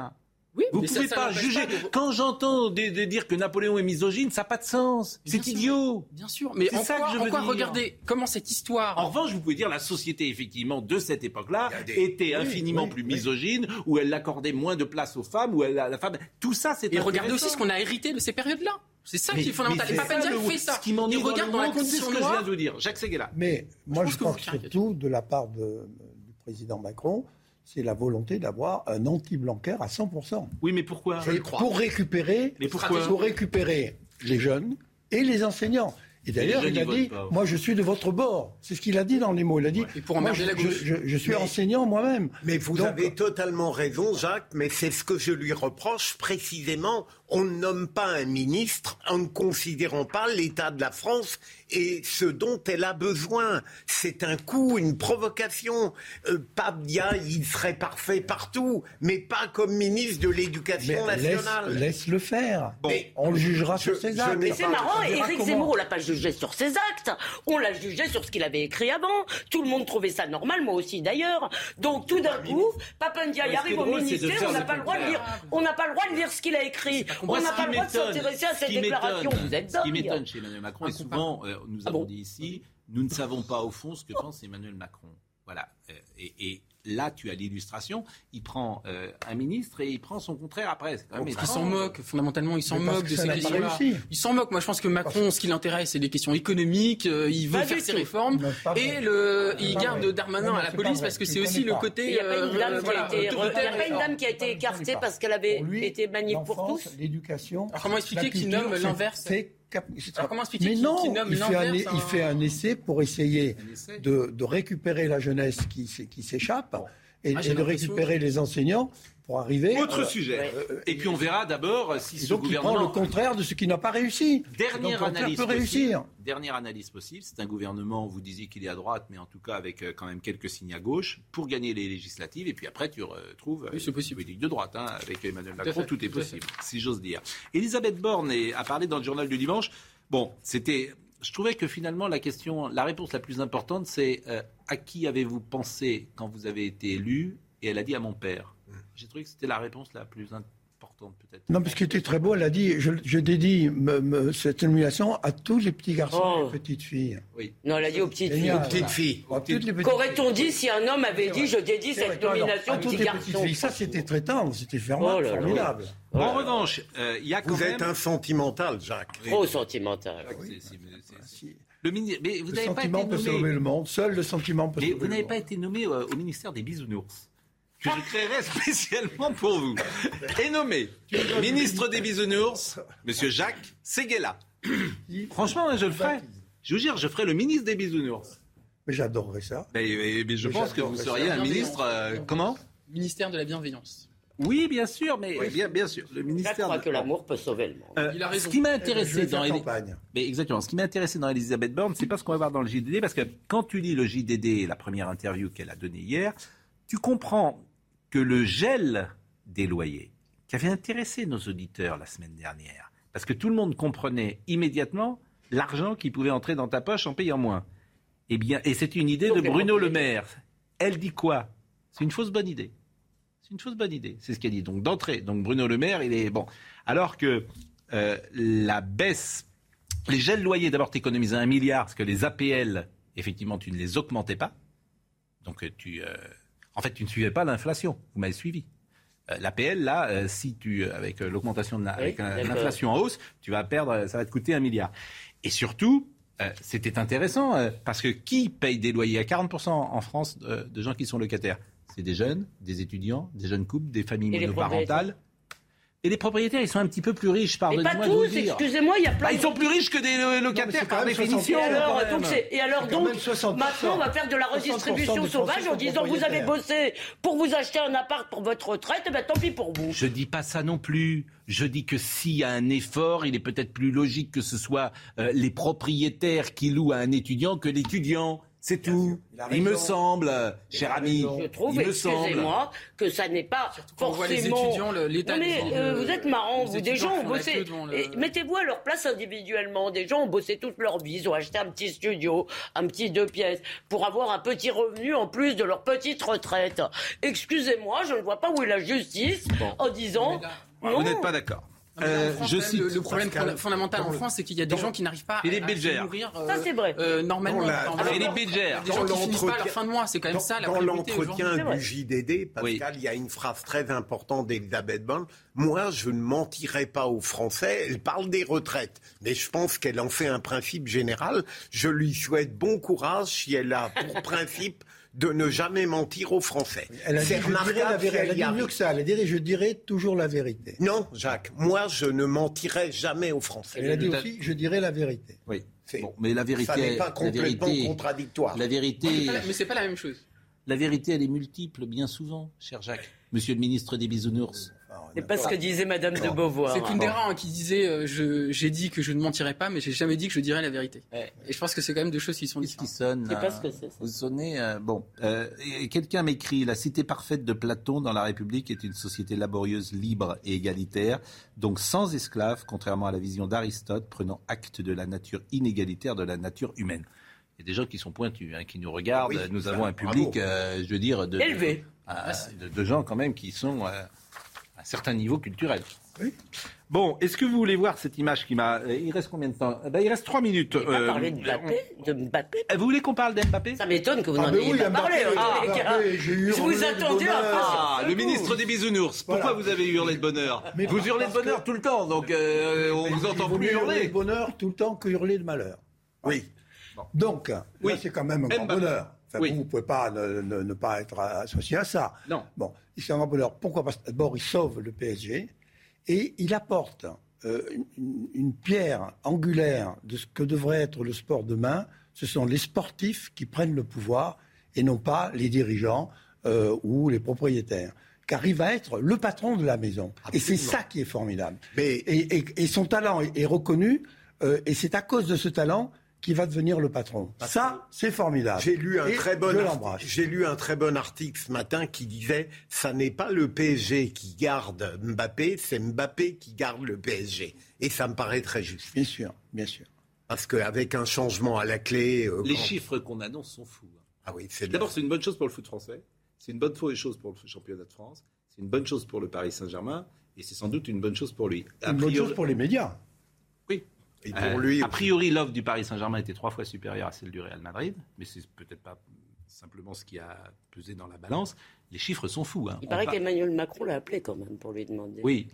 Oui, vous ne pouvez pas juger. Quand j'entends dire que Napoléon est misogyne, ça n'a pas de sens. C'est idiot. Bien sûr, mais en ça quoi, que je veux dire. regardez comment cette histoire. En revanche, vous pouvez dire la société effectivement de cette époque-là était infiniment plus misogyne, où elle accordait moins de place aux femmes, où elle la femme. Tout ça, c'est. Et regardez aussi ce qu'on a hérité de ces périodes-là. C'est ça qui est fondamental. Et Papendia fait ça. Ce qui Il regarde dans, la condition ce que je viens de vous dire. Jacques Seguela. Mais moi, je, pense surtout de la part du président Macron c'est la volonté d'avoir un anti-blanquer à 100%. Oui, mais pourquoi? Pour récupérer, pour récupérer les jeunes et les enseignants. Et d'ailleurs, il a dit, moi je suis de votre bord. C'est ce qu'il a dit dans les mots. Il a dit, pour moi, je, je, suis enseignant moi-même. Mais vous avez totalement raison, Jacques, mais c'est ce que je lui reproche précisément. On ne nomme pas un ministre en ne considérant pas l'état de la France et ce dont elle a besoin. C'est un coup, une provocation. Euh, Pabdia, il serait parfait partout, mais pas comme ministre de l'Éducation nationale. Laisse, le faire. on le jugera sur ses actes. Mais c'est marrant, Éric Zemmour, on l'a pas jugé sur ses actes. On l'a jugé sur ce qu'il avait écrit avant. Tout le monde trouvait ça normal, moi aussi d'ailleurs. Donc tout d'un coup, Papandia arrive au ministère, on n'a pas le droit de lire, on n'a pas le droit de lire ce qu'il a écrit. On n'a pas le droit de s'intéresser à ses déclarations. Vous êtes Ce qui m'étonne chez Emmanuel Macron, et souvent, euh, nous ah avons dit ici, nous ne savons pas au fond ce que pense Emmanuel Macron. Voilà. Euh, et, là, tu as l'illustration. Il prend euh, un ministre et il prend son contraire après. il s'en moque, fondamentalement, il s'en moque de ces questions-là. Il s'en moque. Moi, je pense que Macron, ce qui l'intéresse, c'est des questions économiques. Euh, il veut faire ses réformes. et le, il garde Darmanin à la police parce que c'est aussi le côté. Il n'y a pas une dame qui a été écartée parce qu'elle avait été manif pour tous. L'éducation. Comment expliquer qu'il nomme l'inverse? Comment expliquer Mais non, il, fait un, il fait un essai pour essayer de, récupérer la jeunesse qui, qui s'échappe et, ah, de récupérer les enseignants pour arriver. Autre euh, sujet. Euh, et puis on verra d'abord si ce donc gouvernement. Il prend le contraire de ce qui n'a pas réussi. Dernière analyse peut réussir. Dernière analyse possible. C'est un gouvernement. Vous disiez qu'il est à droite, mais en tout cas avec euh, quand même quelques signes à gauche pour gagner les législatives. Et puis après, tu retrouves oui, une politique de droite hein, avec Emmanuel Macron. Tout, est possible, si j'ose dire. Elisabeth Borne a parlé dans le journal du dimanche. Bon, c'était. Je trouvais que finalement la question, la réponse la plus importante, c'est à qui avez-vous pensé quand vous avez été élu? Et elle a dit à mon père. J'ai trouvé que c'était la réponse la plus importante peut-être. Non, parce ce qui était très beau, elle a dit, je, dédie cette nomination à tous les petits garçons et les oh. petites filles. Oui. Non, elle a dit aux petites filles. Aux petites filles. Qu'aurait-on dit si un homme avait dit, je dédie cette nomination aux petits garçons Ça, c'était très tendre, c'était oh formidable. En revanche, euh, il y a quand Vous êtes un sentimental, Jacques. Trop sentimental. Le, mais vous n'avez pas été nommé. Peut sauver le monde. Seul le sentiment peut mais Vous n'avez pas été nommé euh, au ministère des bisounours que je créerai spécialement pour vous. Et nommé ministre des bisounours, Monsieur Jacques Seguela. Franchement, je le ferai. Je vous jure, je ferai le ministre des bisounours. Mais j'adorerais ça. Mais, je pense que vous seriez un ministre. Euh, comment? Ministère de la bienveillance. Oui, bien sûr, mais bien, bien sûr, le ministère. Je crois que l'amour peut sauver le monde. Euh, Il a raison. Ce qui m'a intéressé dans mais exactement, ce qui m'a intéressé dans Elisabeth Borne, c'est pas ce qu'on va voir dans le JDD, parce que quand tu lis le JDD, la première interview qu'elle a donnée hier, tu comprends que le gel des loyers, qui avait intéressé nos auditeurs la semaine dernière, parce que tout le monde comprenait immédiatement l'argent qui pouvait entrer dans ta poche en payant moins. Eh bien, et c'est une idée de Bruno Le Maire. Elle dit quoi? C'est une fausse bonne idée. C'est une fausse bonne idée. C'est ce qu'elle dit. Donc d'entrée. Donc Bruno Le Maire, il est bon. Alors que euh, la baisse, les gels loyers, d'abord tu économisais un milliard, parce que les APL, effectivement, tu ne les augmentais pas. Donc tu euh, En fait, tu ne suivais pas l'inflation. Vous m'avez suivi. Euh, L'APL, là, euh, si tu, avec l'augmentation de avec l'inflation en hausse, tu vas perdre, ça va te coûter un milliard. Et surtout, c'était intéressant parce que qui paye des loyers à 40% en France de gens qui sont locataires? C'est des jeunes, des étudiants, des jeunes couples, des familles monoparentales. Et les propriétaires, ils sont un petit peu plus riches, pardonnez-moi de vous dire. excusez-moi, il y a plein bah, Ils sont plus riches que des locataires par définition. Et alors, donc, et alors donc maintenant, on va faire de la redistribution sauvage en disant vous avez bossé pour vous acheter un appart pour votre retraite, ben tant pis pour vous. Je dis pas ça non plus. Je dis que s'il y a un effort, il est peut-être plus logique que ce soit euh, les propriétaires qui louent à un étudiant que l'étudiant. C'est tout. Il, me semble, cher ami. Je trouve, excusez-moi, que ça n'est pas forcément. les étudiants, l'état mais euh, vous êtes marrants, vous. Des gens ont bossé. Mettez-vous à leur place individuellement. Des gens ont bossé toute leur vie. Ils ont acheté un petit studio, un petit deux pièces, pour avoir un petit revenu en plus de leur petite retraite. Excusez-moi, je ne vois pas où est la justice en disant. Vous n'êtes pas d'accord. Euh, je cite, le, problème fondamental en France, c'est qu'il y a des gens qui n'arrivent pas à, se nourrir ça, c'est vrai. Euh, normalement. Philippe Bilger. Des gens qui finissent pas à la fin de mois, c'est quand même ça la Dans l'entretien du JDD, Pascal, il y a une phrase très importante d'Elisabeth Borne. Moi, je ne mentirai pas aux Français. Elle parle des retraites, mais je pense qu'elle en fait un principe général. Je lui souhaite bon courage si elle a pour principe de ne jamais mentir aux Français. Elle a dit, je la vérité. Elle a dit mieux que ça. Elle a dit, je dirai toujours la vérité. Non, Jacques, moi, je ne mentirai jamais aux Français. Elle a dit aussi, je dirai la vérité. Oui. Bon, mais la vérité, ça n'est pas complètement contradictoire. La vérité, mais c'est pas la même chose. La vérité, elle est multiple, bien souvent, cher Jacques. Monsieur le ministre des bisounours. C'est pas ce que disait Madame de Beauvoir. C'est Kundera qui disait euh, j'ai dit que je ne mentirais pas, mais j'ai jamais dit que je dirais la vérité. Et je pense que c'est quand même deux choses qui sont différentes. Qui sonne pas ce que c'est. Vous sonnez euh, bon. Euh, quelqu'un m'écrit la cité parfaite de Platon dans la République est une société laborieuse, libre et égalitaire, donc sans esclaves, contrairement à la vision d'Aristote, prenant acte de la nature inégalitaire de la nature humaine. Il y a des gens qui sont pointus, hein, qui nous regardent. nous avons un public, je veux dire, de, élevé, de, gens quand même qui sont un certain niveau culturel. Oui. Bon, est-ce que vous voulez voir cette image qui m'a. Euh, il reste combien de temps? Eh ben, Il reste trois minutes. On euh, parler de Mbappé, de Mbappé. Euh, vous voulez qu'on parle d'Mbappé? Ça m'étonne que vous ah, n'en ayez pas parlé. Ah, je vous attendais Ah, le ministre des bisounours. Pourquoi vous avez hurlé de bonheur? Vous hurlez de bonheur tout le temps, donc on vous entend plus hurler. de bonheur tout le temps que hurler de malheur. Oui. Donc, oui. c'est quand même un grand bonheur. Vous ne pouvez pas ne, pas être associé à ça. Non. Bon, grand bonheur. Pourquoi? Parce que d'abord, il sauve le PSG et il apporte euh, une, pierre angulaire de ce que devrait être le sport demain. Ce sont les sportifs qui prennent le pouvoir et non pas les dirigeants euh, ou les propriétaires. Car il va être le patron de la maison. Et c'est ça qui est formidable. Et, son talent est, reconnu. Euh, et c'est à cause de ce talent qui va devenir le patron. ça, c'est formidable. J'ai lu un très bon j'ai lu un très bon article ce matin qui disait ça n'est pas le PSG qui garde Mbappé, c'est Mbappé qui garde le PSG. Et ça me paraît très juste. Bien sûr, bien sûr. Parce qu'avec un changement à la clé, euh, les chiffres qu'on annonce sont fous. Hein. Ah oui, c'est d'abord c'est une bonne chose pour le foot français, c'est une bonne chose pour le championnat de France, c'est une bonne chose pour le Paris Saint-Germain et c'est sans doute une bonne chose pour lui. une bonne chose pour les médias. Euh, a priori, l'offre du Paris Saint-Germain était trois fois supérieure à celle du Real Madrid, mais c'est peut-être pas simplement ce qui a pesé dans la balance. Les chiffres sont fous. Hein. Il paraît qu'Emmanuel Macron l'a appelé quand même pour lui demander. Oui,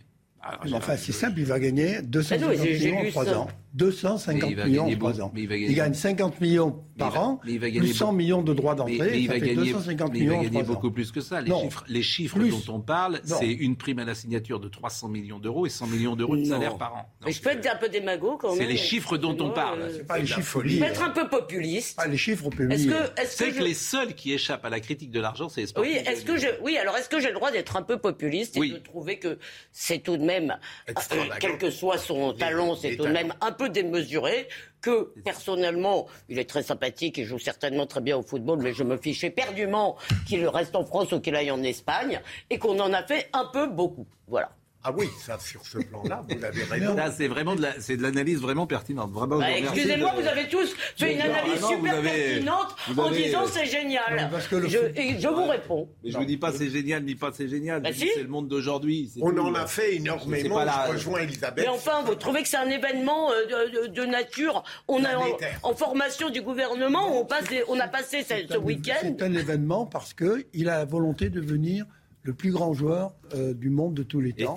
enfin, c'est simple, il va gagner 250 ah millions en 3 ans. 250 millions en 3 ans. Il, gagne 50 millions par an, plus 100 millions de droits d'entrée. il va gagner, 250 millions il va gagner beaucoup plus que ça. Les chiffres, les chiffres dont on parle, c'est une prime à la signature de 300 millions d'euros et 100 millions d'euros de salaire par an. Mais je peux être un peu démago quand même. C'est les chiffres dont on parle. C'est pas les chiffres Je peux être un peu populiste. Pas les chiffres. C'est que les seuls qui échappent à la critique de l'argent, c'est les sportifs. Oui, est-ce que je, oui, alors est-ce que j'ai le droit d'être un peu populiste et de trouver que c'est tout de même quel que soit son talent, c'est tout de même un peu démesuré, que personnellement, il est très sympathique et joue certainement très bien au football, mais je me fiche éperdument qu'il reste en France ou qu'il aille en Espagne, et qu'on en a fait un peu beaucoup. Voilà. Ah oui, ça, sur ce plan-là, vous avez raison. Là, c'est vraiment de, la, c'est de l'analyse vraiment pertinente. Vraiment, bah, excusez-moi, vous avez tous fait une analyse super pertinente en disant c'est génial. je, et je vous réponds. Mais je vous dis pas c'est génial, ni pas c'est génial. Bah c'est le monde d'aujourd'hui. On en a fait énormément. Je rejoins Elisabeth. Mais enfin, vous trouvez que c'est un événement euh, de, nature On a en, formation du gouvernement, on, passe on a passé ce, week-end. C'est un événement parce qu'il a la volonté de venir le plus grand joueur euh, du monde de tous les temps.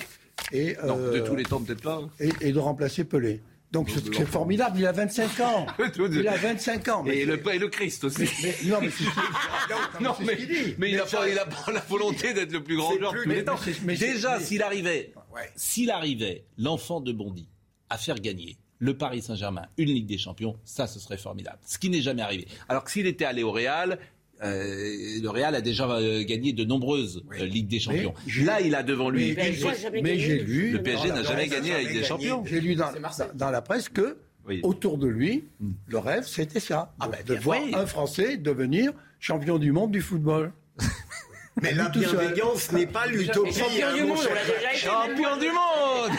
Et, non, de euh, tous les temps, peut-être pas. Hein. Et, de remplacer Pelé. Donc c'est formidable, il a 25 ans. il a 25 ans. et, le, et le Christ aussi. non, mais c'est non, mais, mais il, a pas, la volonté d'être le plus grand joueur de tous les temps. Déjà, s'il arrivait, s'il arrivait, l'enfant de Bondy, à faire gagner le Paris Saint-Germain une Ligue des Champions, ça, ce serait formidable. Ce qui n'est jamais arrivé. Alors que s'il était allé au Real, euh, le Real a déjà euh, gagné de nombreuses euh, Ligues des Champions. Là, il a devant lui. Mais, j'ai lu. Le PSG n'a jamais gagné la Ligue des Champions. J'ai lu dans, la presse que autour de lui, hmm. le rêve, c'était ça, ah, de voir un Français devenir champion du monde du football. Mais la bienveillance n'est pas l'utopie. Champion hein, du monde, Champion du monde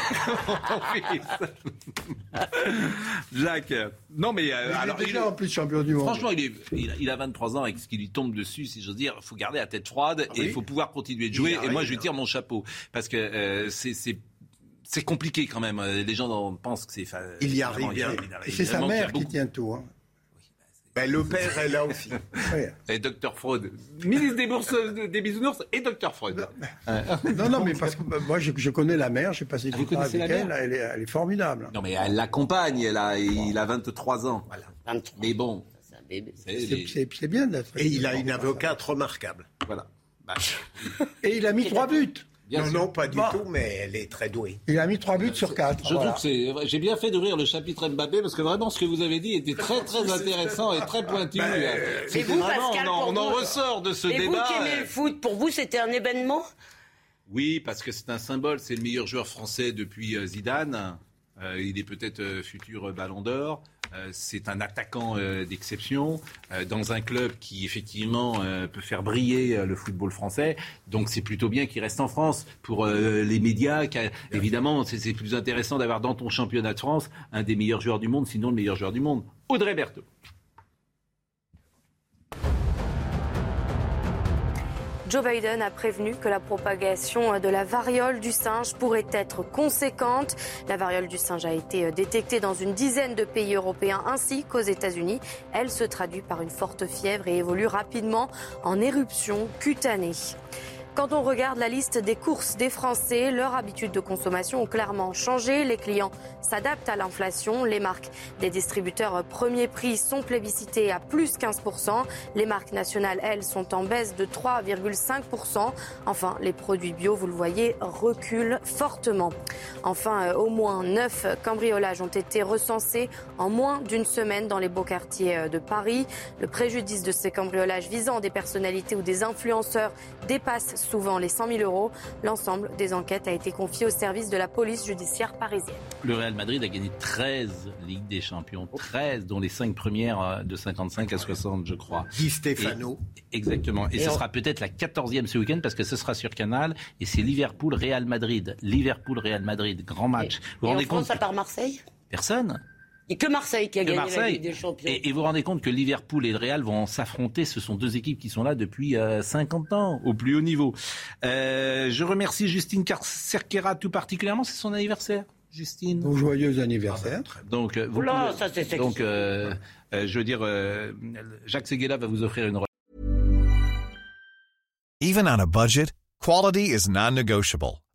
Jacques. Non, mais. Euh, alors, il est déjà en plus champion du monde. Franchement, il, est, il, a, 23 ans et ce qui lui tombe dessus, si j'ose dire, il faut garder la tête froide ah et il faut pouvoir continuer de jouer. Et moi, je lui tire mon chapeau. Parce que euh, c'est c'est compliqué quand même. Les gens pensent que c'est. Il y arrive bien. C'est sa mère qui tient tout. Hein. Ben, le père est là aussi. Et Docteur Freud. Ministre des bourses des bisounours et Docteur Freud. Non, non, mais parce que moi, je, connais la mère, j'ai passé du temps avec elle, elle est, elle est, formidable. Non, mais elle l'accompagne, il a, il a 23 ans. Voilà. Mais bon. C'est bien d'être. Et il a une avocate remarquable. Voilà. Bah, et il a mis trois buts non, non, pas du tout, mais elle est très douée. Il a mis trois buts sur quatre. Je trouve que c'est. J'ai bien fait d'ouvrir le chapitre Mbappé parce que vraiment ce que vous avez dit était très très intéressant et très pointu. Ben, c'est vous, Pascal, on, en, ressort de ce débat. Et vous qui aimez le foot, pour vous c'était un événement? Oui, parce que c'est un symbole. C'est le meilleur joueur français depuis euh, Zidane. Euh, il est peut-être euh, futur Ballon d'Or. Euh, c'est un attaquant euh, d'exception euh, dans un club qui effectivement peut faire briller le football français. Donc c'est plutôt bien qu'il reste en France. Pour les médias, évidemment, c'est plus intéressant d'avoir dans ton championnat de France un des meilleurs joueurs du monde, sinon le meilleur joueur du monde. Audrey Berthaud. Joe Biden a prévenu que la propagation de la variole du singe pourrait être conséquente. La variole du singe a été détectée dans une dizaine de pays européens ainsi qu'aux États-Unis. Elle se traduit par une forte fièvre et évolue rapidement en éruption cutanée. Quand on regarde la liste des courses des Français, leurs habitudes de consommation ont clairement changé. Les clients s'adaptent à l'inflation. Les marques des distributeurs premier prix sont plébiscitées à plus 15%. Les marques nationales, elles, sont en baisse de 3,5%. Enfin, les produits bio, vous le voyez, reculent fortement. Enfin, euh, au moins 9 cambriolages ont été recensés en moins d'une semaine dans les beaux quartiers euh, de Paris. Le préjudice de ces cambriolages visant des personnalités ou des influenceurs dépasse souvent les 100 000 euros. L'ensemble des enquêtes a été confié au service de la police judiciaire parisienne. Le Real Madrid a gagné 13 Ligues des Champions, 13, dont les 5 premières euh, de 55 à 60, je crois. Di Stefano. exactement. Et, ce sera peut-être la 14e ce week-end parce que ce sera sur Canal et c'est Liverpool-Real Madrid. Liverpool-Real Madrid, grand match. vous et rendez en compte France, à part Marseille? Personne. A que Marseille qui a gagné la Ligue des Champions. Et, vous vous rendez compte que Liverpool et le Real vont s'affronter. Ce sont deux équipes qui sont là depuis 50 euh, ans, au plus haut niveau. Euh, je remercie Justine Cerquera tout particulièrement. C'est son anniversaire. Justine. Bon joyeux anniversaire. Donc, euh, vous ça c'est Donc, je veux dire, Jacques Seguela va vous offrir une. Even on a budget, quality is non-negotiable.